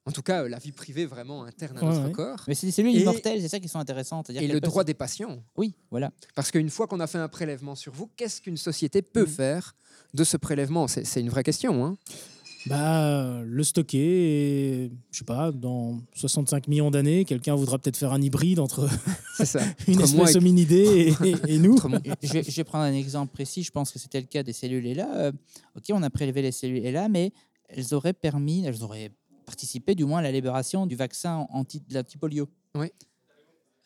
En tout cas, euh, la vie privée vraiment interne à Ouais, notre ouais. corps. Mais c'est des cellules immortelles, c'est ça qui sont intéressantes. C'est-à-dire Et le droit des patients. Oui, voilà. Parce qu'une fois qu'on a fait un prélèvement sur vous, qu'est-ce qu'une société peut Mm. faire de ce prélèvement? C'est une vraie question. Hein Bah, le stocker et, je sais pas, dans 65 millions d'années, quelqu'un voudra peut-être faire un hybride entre ça. une Entre espèce hominidée et, et- et nous. je, vais, je vais prendre un exemple précis. Je pense que c'était le cas des cellules ELA. Euh, ok, on a prélevé les cellules ELA, mais elles auraient permis, elles auraient participé du moins à la libération du vaccin anti, de l'antipolio. Oui.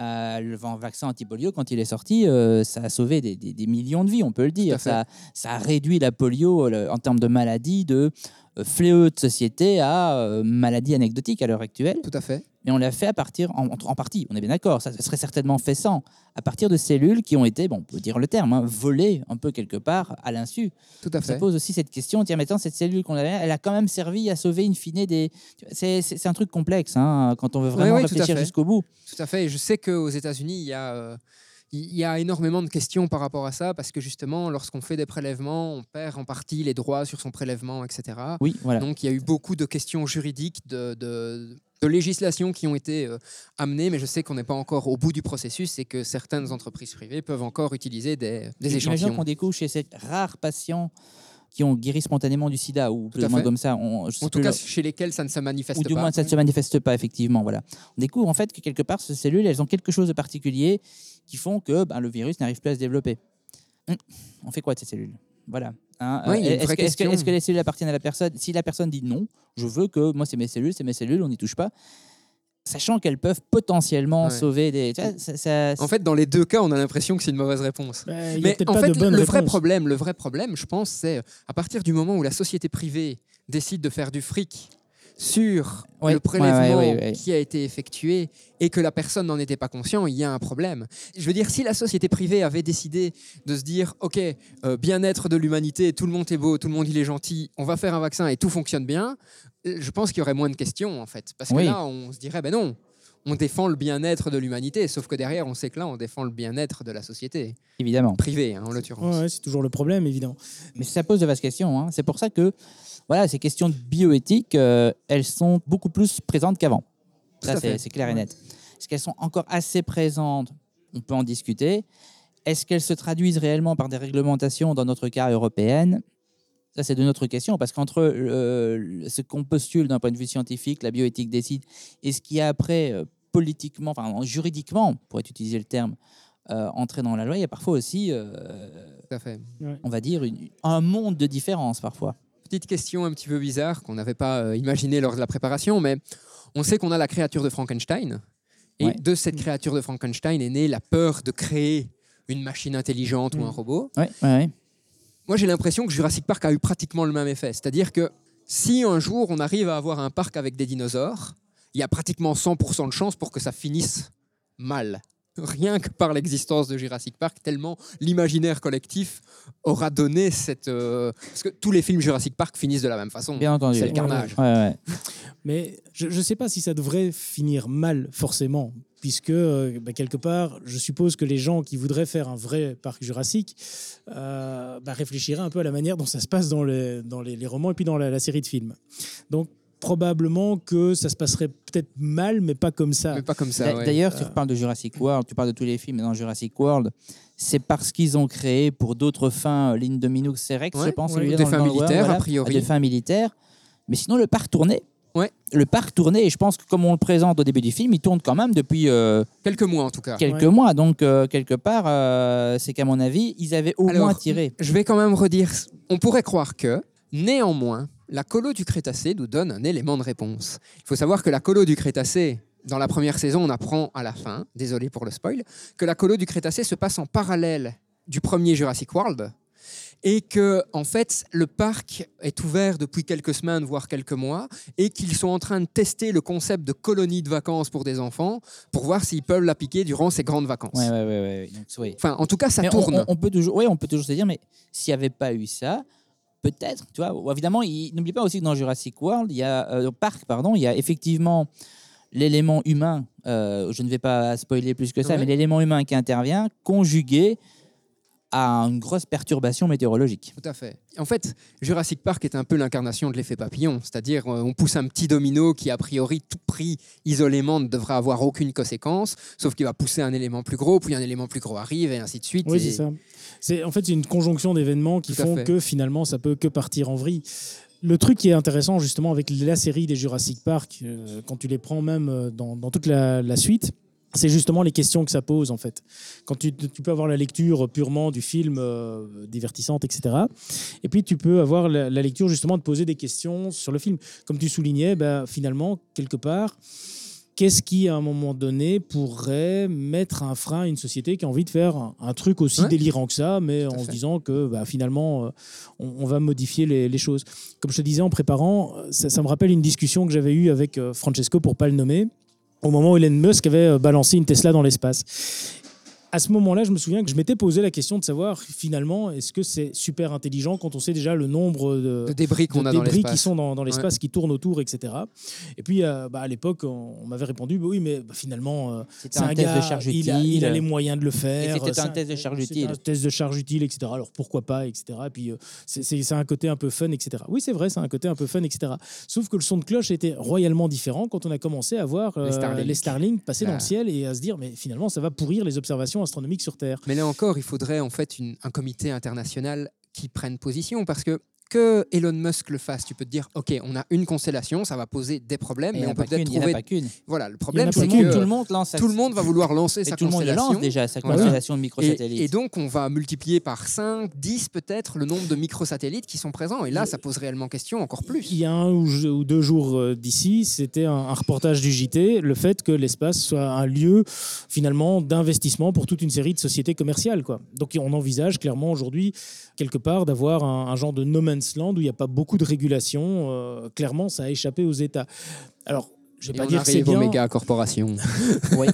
Euh, le vaccin anti-polio, quand il est sorti, euh, ça a sauvé des, des- des millions de vies, on peut le dire. Ça, ça a réduit la polio en termes de maladie de euh, fléau de société à euh, maladie anecdotique à l'heure actuelle. Tout à fait. Mais on l'a fait à partir, en, en partie, on est bien d'accord, ça, ça serait certainement fait sans, à partir de cellules qui ont été, bon, on peut dire le terme, hein, volées un peu quelque part à l'insu. Tout à Ça fait. pose aussi cette question, tiens, maintenant, cette cellule qu'on avait, elle a quand même servi à sauver in fine des... C'est un truc complexe, hein, quand on veut vraiment oui, à réfléchir jusqu'au bout. Tout à fait. Et je sais qu'aux États-Unis, il y a. euh, il y a énormément de questions par rapport à ça parce que justement, lorsqu'on fait des prélèvements, on perd en partie les droits sur son prélèvement, etc. Oui, voilà. Donc il y a eu beaucoup de questions juridiques, de, de, de législation qui ont été euh, amenées, mais je sais qu'on n'est pas encore au bout du processus et que certaines entreprises privées peuvent encore utiliser des, des échantillons. qu'on découvre chez ces rares patients qui ont guéri spontanément du sida, ou plus ou moins comme ça. On, En tout cas, le- chez lesquels ça ne se manifeste ou du pas. moins ça ne se manifeste pas, effectivement. Voilà. On découvre en fait que quelque part, ces cellules, elles ont quelque chose de particulier qui font que ben, le virus n'arrive plus à se développer. Hum, On fait quoi de ces cellules? Voilà. Hein, Oui, une est-ce, que, est-ce que- question. est-ce que les cellules appartiennent à la personne Si la personne dit non, je veux que moi, c'est mes cellules, c'est mes cellules, on n'y touche pas. Sachant qu'elles peuvent potentiellement Ouais. sauver des. tu vois, ça- ça- En fait, dans les deux cas, on a l'impression que c'est une mauvaise réponse. Bah, Mais en fait, le vrai problème, le vrai problème, je pense, c'est euh, à partir du moment où la société privée décide de faire du fric sur Ouais, le prélèvement ouais, ouais, ouais, ouais. qui a été effectué et que la personne n'en était pas conscient, il y a un problème. Je veux dire, si la société privée avait décidé de se dire, OK, euh, bien-être de l'humanité, tout le monde est beau, tout le monde il est gentil, on va faire un vaccin et tout fonctionne bien, je pense qu'il y aurait moins de questions en fait. Parce que Oui. là, on se dirait, ben non, on défend le bien-être de l'humanité, sauf que derrière, on sait que là, on défend le bien-être de la société Évidemment. privée, hein, en l'occurrence. Ouais, ouais, c'est toujours le problème, évidemment. Mais ça pose de vastes questions. hein. C'est pour ça que voilà, ces questions de bioéthique, euh, elles sont beaucoup plus présentes qu'avant. Ça, c'est clair et net. Est-ce qu'elles sont encore assez présentes? On peut en discuter. Est-ce qu'elles se traduisent réellement par des réglementations, dans notre cas européenne? Ça, c'est de notre question, parce qu'entre euh, ce qu'on postule d'un point de vue scientifique, la bioéthique décide, et ce qui est après euh, politiquement, enfin juridiquement, pour utiliser le terme, euh, entrer dans la loi, il y a parfois aussi, euh, fait. on va dire, une- un monde de différence parfois. Petite question un petit peu bizarre qu'on n'avait pas euh, imaginé lors de la préparation, mais on sait qu'on a la créature de Frankenstein. Et Ouais. de cette créature de Frankenstein est née la peur de créer une machine intelligente ou un robot. Ouais, ouais. Moi, j'ai l'impression que Jurassic Park a eu pratiquement le même effet. C'est-à-dire que si un jour on arrive à avoir un parc avec des dinosaures, il y a pratiquement 100% de chances pour que ça finisse mal. Rien que par l'existence de Jurassic Park, tellement l'imaginaire collectif aura donné cette... euh, Parce que tous les films Jurassic Park finissent de la même façon. Bien entendu. C'est le carnage. Ouais, ouais. Mais je ne sais pas si ça devrait finir mal, forcément, puisque, euh, bah, quelque part, je suppose que les gens qui voudraient faire un vrai parc jurassique euh, bah, réfléchiraient un peu à la manière dont ça se passe dans les, dans les, les romans et puis dans la, la série de films. Donc, probablement que ça se passerait peut-être mal, mais pas comme ça. Mais pas comme ça. Ouais. D'ailleurs, tu parles de Jurassic World, tu parles de tous les films, mais dans Jurassic World, c'est parce qu'ils ont créé pour d'autres fins euh, l'île de Minox Rex, Ouais, je pense, ouais, des fins militaires, a voilà, priori. Des fins militaires. Mais sinon, le parc tournait. Ouais. Le parc tournait, et je pense que comme on le présente au début du film, il tourne quand même depuis euh, Quelques mois en tout cas. quelques Ouais. mois. Donc, euh, quelque part, euh, c'est qu'à mon avis, ils avaient au Alors, moins tiré. Je vais quand même redire, on pourrait croire que, néanmoins, la colo du Crétacé nous donne un élément de réponse. Il faut savoir que la colo du Crétacé, dans la première saison, on apprend à la fin, désolé pour le spoil, que la colo du Crétacé se passe en parallèle du premier Jurassic World et que en fait le parc est ouvert depuis quelques semaines voire quelques mois et qu'ils sont en train de tester le concept de colonie de vacances pour des enfants pour voir s'ils peuvent l'appliquer durant ces grandes vacances. Ouais, ouais, ouais. Donc. Enfin, en tout cas, ça Mais tourne. On, on peut toujours, on peut toujours se dire, mais s'il n'y avait pas eu ça, peut-être, tu vois, évidemment, il- n'oublie pas aussi que dans Jurassic World, il y a, euh, parc, pardon, il y a effectivement l'élément humain, euh, je ne vais pas spoiler plus que ça, Ouais. mais l'élément humain qui intervient, conjugué à une grosse perturbation météorologique. Tout à fait. En fait, Jurassic Park est un peu l'incarnation de l'effet papillon, c'est-à-dire euh, on pousse un petit domino qui a priori tout pris isolément ne devrait avoir aucune conséquence, sauf qu'il va pousser un élément plus gros, puis un élément plus gros arrive et ainsi de suite. Oui, Et- c'est ça. C'est en fait c'est une conjonction d'événements qui Tout font que finalement ça peut que partir en vrille. Le truc qui est intéressant justement avec la série des Jurassic Park, euh, quand tu les prends même euh, dans, dans toute la, la suite, c'est justement les questions que ça pose en fait. Quand tu, tu peux avoir la lecture purement du film euh, divertissante, etc. Et puis tu peux avoir la, la lecture justement de poser des questions sur le film. Comme tu soulignais, bah, finalement, quelque part, qu'est-ce qui, à un moment donné, pourrait mettre un frein à une société qui a envie de faire un, un truc aussi Ouais. délirant que ça, mais en se disant que bah, finalement, euh, on, on va modifier les, les choses. Comme je te disais en préparant, ça, ça me rappelle une discussion que j'avais eue avec euh, Francesco, pour pas le nommer, au moment où Elon Musk avait euh, balancé une Tesla dans l'espace. À ce moment-là, je me souviens que je m'étais posé la question de savoir finalement, est-ce que c'est super intelligent quand on sait déjà le nombre de, De débris qu'on a dans débris qui sont dans, dans l'espace, qui tournent autour, etc. Et puis, euh, bah, à l'époque, on, on m'avait répondu, bah oui, mais bah, finalement, euh, c'est un, un, test gars, de charge il, a, utile. il a les moyens de le faire. C'était un test de charge utile. un test de charge utile, etc. Alors pourquoi pas, etc. Et puis, euh, c'est- un côté un peu fun, etc. Oui, c'est vrai, c'est un côté un peu fun, etc. Sauf que le son de cloche était royalement différent quand on a commencé à voir Les Starlink. les Starlink passer dans le ciel et à se dire, mais finalement, ça va pourrir les observations sur Terre. Mais là encore, il faudrait en fait un comité international qui prenne position parce que que Elon Musk le fasse, tu peux te dire, ok, on a une constellation, ça va poser des problèmes, Et il mais on a peut pas peut-être il trouver. pas qu'une. Voilà, le Il problème, c'est que tout le monde lance tout le monde va vouloir lancer et sa tout le monde le constellation. lance déjà, sa constellation de microsatellites. Et, et donc, on va multiplier par 5, 10 peut-être le nombre de microsatellites qui sont présents. Et là, ça pose réellement question encore Il plus. y a un ou deux jours euh, d'ici, c'était un, un reportage du JT, le fait que l'espace soit un lieu finalement d'investissement pour toute une série de sociétés commerciales. Quoi. Donc on envisage clairement aujourd'hui, quelque part, d'avoir un, un genre de no man's land où il n'y a pas beaucoup de régulation. Euh, clairement, ça a échappé aux États. Alors, je Et vais pas on dire que c'est bien, méga corporations. Oui.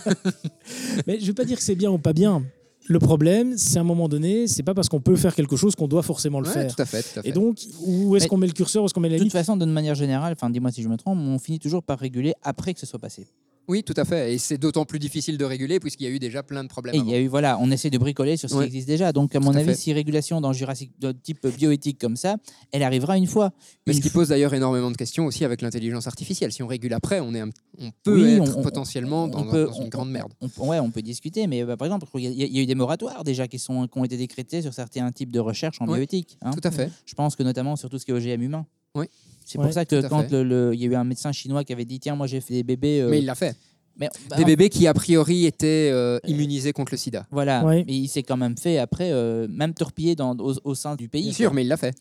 mais je vais pas dire que c'est bien ou pas bien. Le problème, c'est à un moment donné, c'est pas parce qu'on peut faire quelque chose qu'on doit forcément le Ouais, faire. tout à fait, tout à fait. Et donc, où est-ce qu'on met le curseur, où est-ce qu'on met la De toute façon, d'une manière générale, enfin dis-moi si je me trompe, on finit toujours par réguler après que ce soit passé. Oui, tout à fait. Et c'est d'autant plus difficile de réguler puisqu'il y a eu déjà plein de problèmes. Et il y a eu, voilà, on essaie de bricoler sur ce Ouais. qui existe déjà. Donc, à mon Tout avis, si régulation dans Jurassic de type bioéthique comme ça, elle arrivera une fois. Mais ce qui pose d'ailleurs énormément de questions aussi avec l'intelligence artificielle. Si on régule après, on, est un- on peut Oui, être on- potentiellement on dans, peut- dans une on- grande merde. On, ouais, on peut discuter, mais bah, par exemple, il y, a- il y a eu des moratoires déjà qui, sont, qui ont été décrétés sur certains types de recherches en Ouais. bioéthique. hein. Tout à fait. Je pense que notamment sur tout ce qui est OGM humain. Oui. C'est pour ça que quand fait. le- le- il y a eu un médecin chinois qui avait dit Tiens, moi j'ai fait des bébés. euh, Mais il l'a fait. mais- bah, Des bébés qui, a priori, étaient euh, immunisés contre le sida. Voilà, mais il s'est quand même fait après, euh, même torpillé dans, au, au sein du pays. Bien sûr, mais il l'a fait.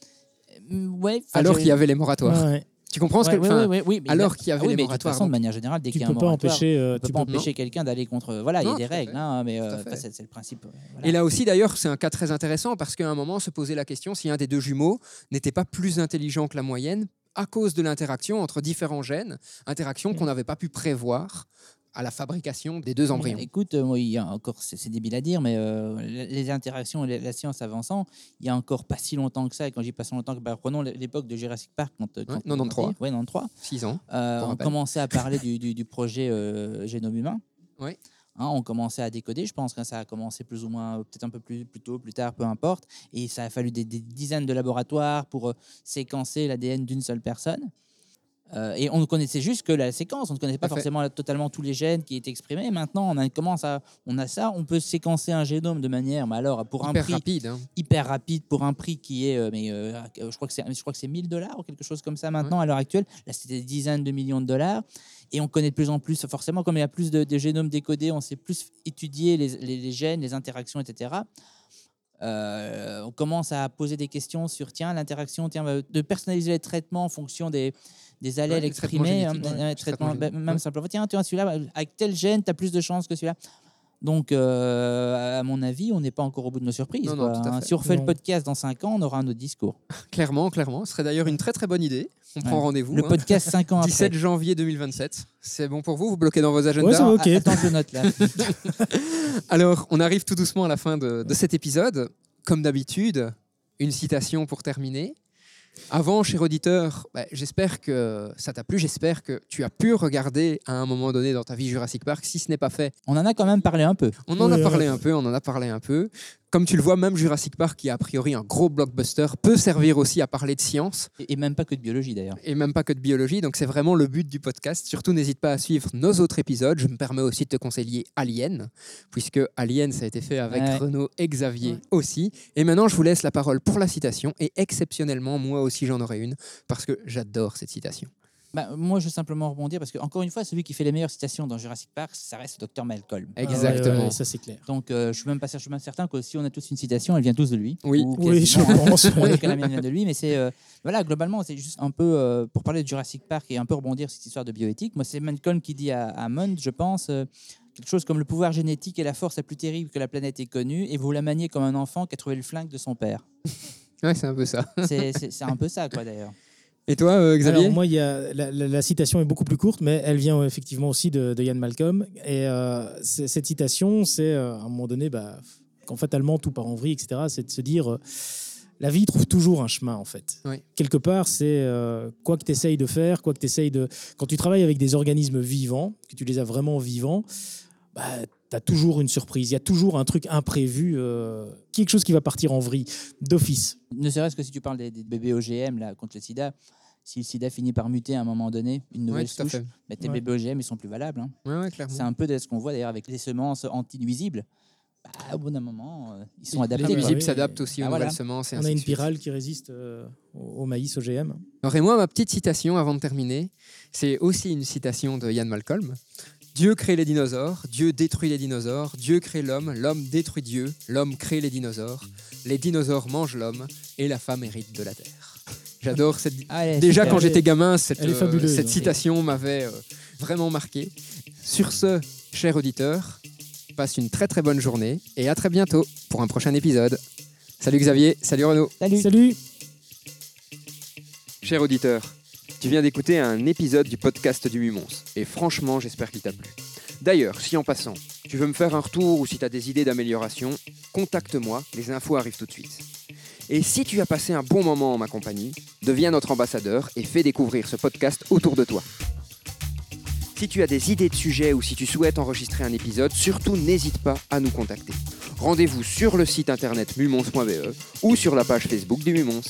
Ouais, Alors qu'il y avait les moratoires. Ouais, ouais. Tu comprends ce que. ouais, ouais, ouais, oui, mais alors qu'il y avait ah oui, les mais de toute façon, de manière générale, dès Tu qu'il y a un peux pas moratoire, empêcher. euh, on peut tu pas peux- empêcher quelqu'un d'aller contre. Voilà, il y a des règles, hein, mais euh, c'est le principe. euh, voilà. Et là aussi, d'ailleurs, c'est un cas très intéressant parce qu'à un moment, se posait la question si un des deux jumeaux n'était pas plus intelligent que la moyenne à cause de l'interaction entre différents gènes, interaction qu'on n'avait pas pu prévoir à la fabrication des deux embryons. Écoute, euh, il y a encore, c'est débile à dire, mais euh, les interactions et la- science avançant, il y a encore pas si longtemps que ça, et quand j'y passe longtemps, que, bah, prenons l'époque de Jurassic Park, quand, quand Ouais, 93. Oui, 93. 6 ans. Euh, on commençait à parler du, du- du projet euh, génome humain. Oui. Hein, on commençait à décoder. Je pense que ça a commencé plus ou moins, euh, peut-être un peu plus, plus tôt, plus tard, peu importe. Et ça a fallu des, des dizaines de laboratoires pour euh, séquencer l'ADN d'une seule personne. Euh, et on ne connaissait juste que la séquence, on ne connaissait pas forcément totalement tous les gènes qui étaient exprimés. Maintenant, on a, commence à, on a ça, on peut séquencer un génome de manière, mais alors pour un Hyper prix rapide. hein. hyper rapide pour un prix qui est, euh, mais euh, je crois que c'est, je crois que c'est 1000 dollars ou quelque chose comme ça maintenant à l'heure actuelle. Là, c'était des dizaines de millions de dollars. Et on connaît de plus en plus, forcément, comme il y a plus de, de génomes décodés, on sait plus étudier les, les- les gènes, les interactions, etc. Euh, on commence à poser des questions sur tiens l'interaction, tiens de personnaliser les traitements en fonction des, des allèles Ouais, exprimés, hein, ouais, bah, génétiques, même ouais. simplement tiens, tiens celui-là bah, avec tel gène, tu as plus de chances que celui-là. Donc, euh, à mon avis, on n'est pas encore au bout de nos surprises. Non, non, hein. Si on refait Non. le podcast dans 5 ans, on aura un autre discours. Clairement, clairement. Ce serait d'ailleurs une très très bonne idée. On prend rendez-vous. Le hein. podcast 5 ans 17 après. janvier 2027. C'est bon pour vous? Vous bloquez dans vos agendas? Ouais, ça va, ok. Ah, attends, je note là. Alors, on arrive tout doucement à la fin de, de cet épisode. Comme d'habitude, une citation pour terminer. Avant, cher auditeur, bah, j'espère que ça t'a plu. J'espère que tu as pu regarder à un moment donné dans ta vie Jurassic Park. Si ce n'est pas fait, On en a quand même parlé un peu. on en a parlé ouais. un peu. On en a parlé un peu. Comme tu le vois, même Jurassic Park, qui est a priori un gros blockbuster, peut servir aussi à parler de science Et même pas que de biologie d'ailleurs. et même pas que de biologie. Donc c'est vraiment le but du podcast. Surtout, n'hésite pas à suivre nos autres épisodes. Je me permets aussi de te conseiller Alien, puisque Alien, ça a été fait avec Ouais. Renaud et Xavier aussi. Et maintenant, je vous laisse la parole pour la citation. Et exceptionnellement, moi aussi, j'en aurai une, parce que j'adore cette citation. Bah, moi, je veux simplement rebondir parce que, encore une fois, celui qui fait les meilleures citations dans Jurassic Park, ça reste le Dr. Malcolm. Exactement. Ah ouais, ouais, ça c'est clair. Donc, euh, je suis même pas sûr, je suis même certain que si on a tous une citation, elle vient tous de lui. Oui. Ou Oui, je pense, que la mienne vient de lui, mais c'est euh, voilà, globalement, c'est juste un peu euh, pour parler de Jurassic Park et un peu rebondir sur cette histoire de bioéthique. Moi, c'est Malcolm qui dit à, à Mond, je pense. euh, Quelque chose comme le pouvoir génétique est la force la plus terrible que la planète ait connue, et vous la maniez comme un enfant qui a trouvé le flingue de son père. Ouais, c'est un peu ça. C'est un peu ça, quoi, d'ailleurs. Et toi, euh, Xavier Alors moi, y a, la, la- la citation est beaucoup plus courte, mais elle vient euh, effectivement aussi de, de Ian Malcolm. Et euh, cette citation, c'est euh, à un moment donné, bah, quand fatalement tout part en vrille, etc., c'est de se dire, la vie trouve toujours un chemin, en fait. Oui. Quelque part, c'est quoi que tu essayes de faire, quoi que tu essayes de... Quand tu travailles avec des organismes vivants, que tu les as vraiment vivants, bah, tu as toujours une surprise, il y a toujours un truc imprévu, euh, quelque chose qui va partir en vrille, d'office. Ne serait-ce que si tu parles des, des bébés OGM là, contre le sida, si le sida finit par muter à un moment donné, une nouvelle Ouais, tout à souche, bah, tes Ouais. bébés OGM, ils sont plus valables. hein. Ouais, ouais, clairement. C'est un peu de ce qu'on voit d'ailleurs avec les semences anti-nuisibles. Bah, au bout d'un moment, euh, ils sont Les adaptés. bah quoi. nuisibles oui. s'adaptent aussi aux Ah, voilà. nouvelles semences. et On ainsi a une suite. pyrale qui résiste euh, au au maïs OGM. Alors, et moi, ma petite citation avant de terminer, c'est aussi une citation de Ian Malcolm. Dieu crée les dinosaures, Dieu détruit les dinosaures, Dieu crée l'homme, l'homme détruit Dieu, l'homme crée les dinosaures, les dinosaures mangent l'homme et la femme hérite de la terre. J'adore cette. Ah, Déjà quand j'étais gamin, cette, euh, fabuleuse, cette hein. citation m'avait euh, vraiment marqué. Sur ce, cher auditeur, passe une très très bonne journée et à très bientôt pour un prochain épisode. Salut Xavier, salut Renaud. Salut. Salut Cher auditeur, tu viens d'écouter un épisode du podcast du Mumons, et franchement, j'espère qu'il t'a plu. D'ailleurs, si en passant, tu veux me faire un retour ou si tu as des idées d'amélioration, contacte-moi, les infos arrivent tout de suite. Et si tu as passé un bon moment en ma compagnie, deviens notre ambassadeur et fais découvrir ce podcast autour de toi. Si tu as des idées de sujets ou si tu souhaites enregistrer un épisode, surtout n'hésite pas à nous contacter. Rendez-vous sur le site internet mumons.be ou sur la page Facebook du Mumons.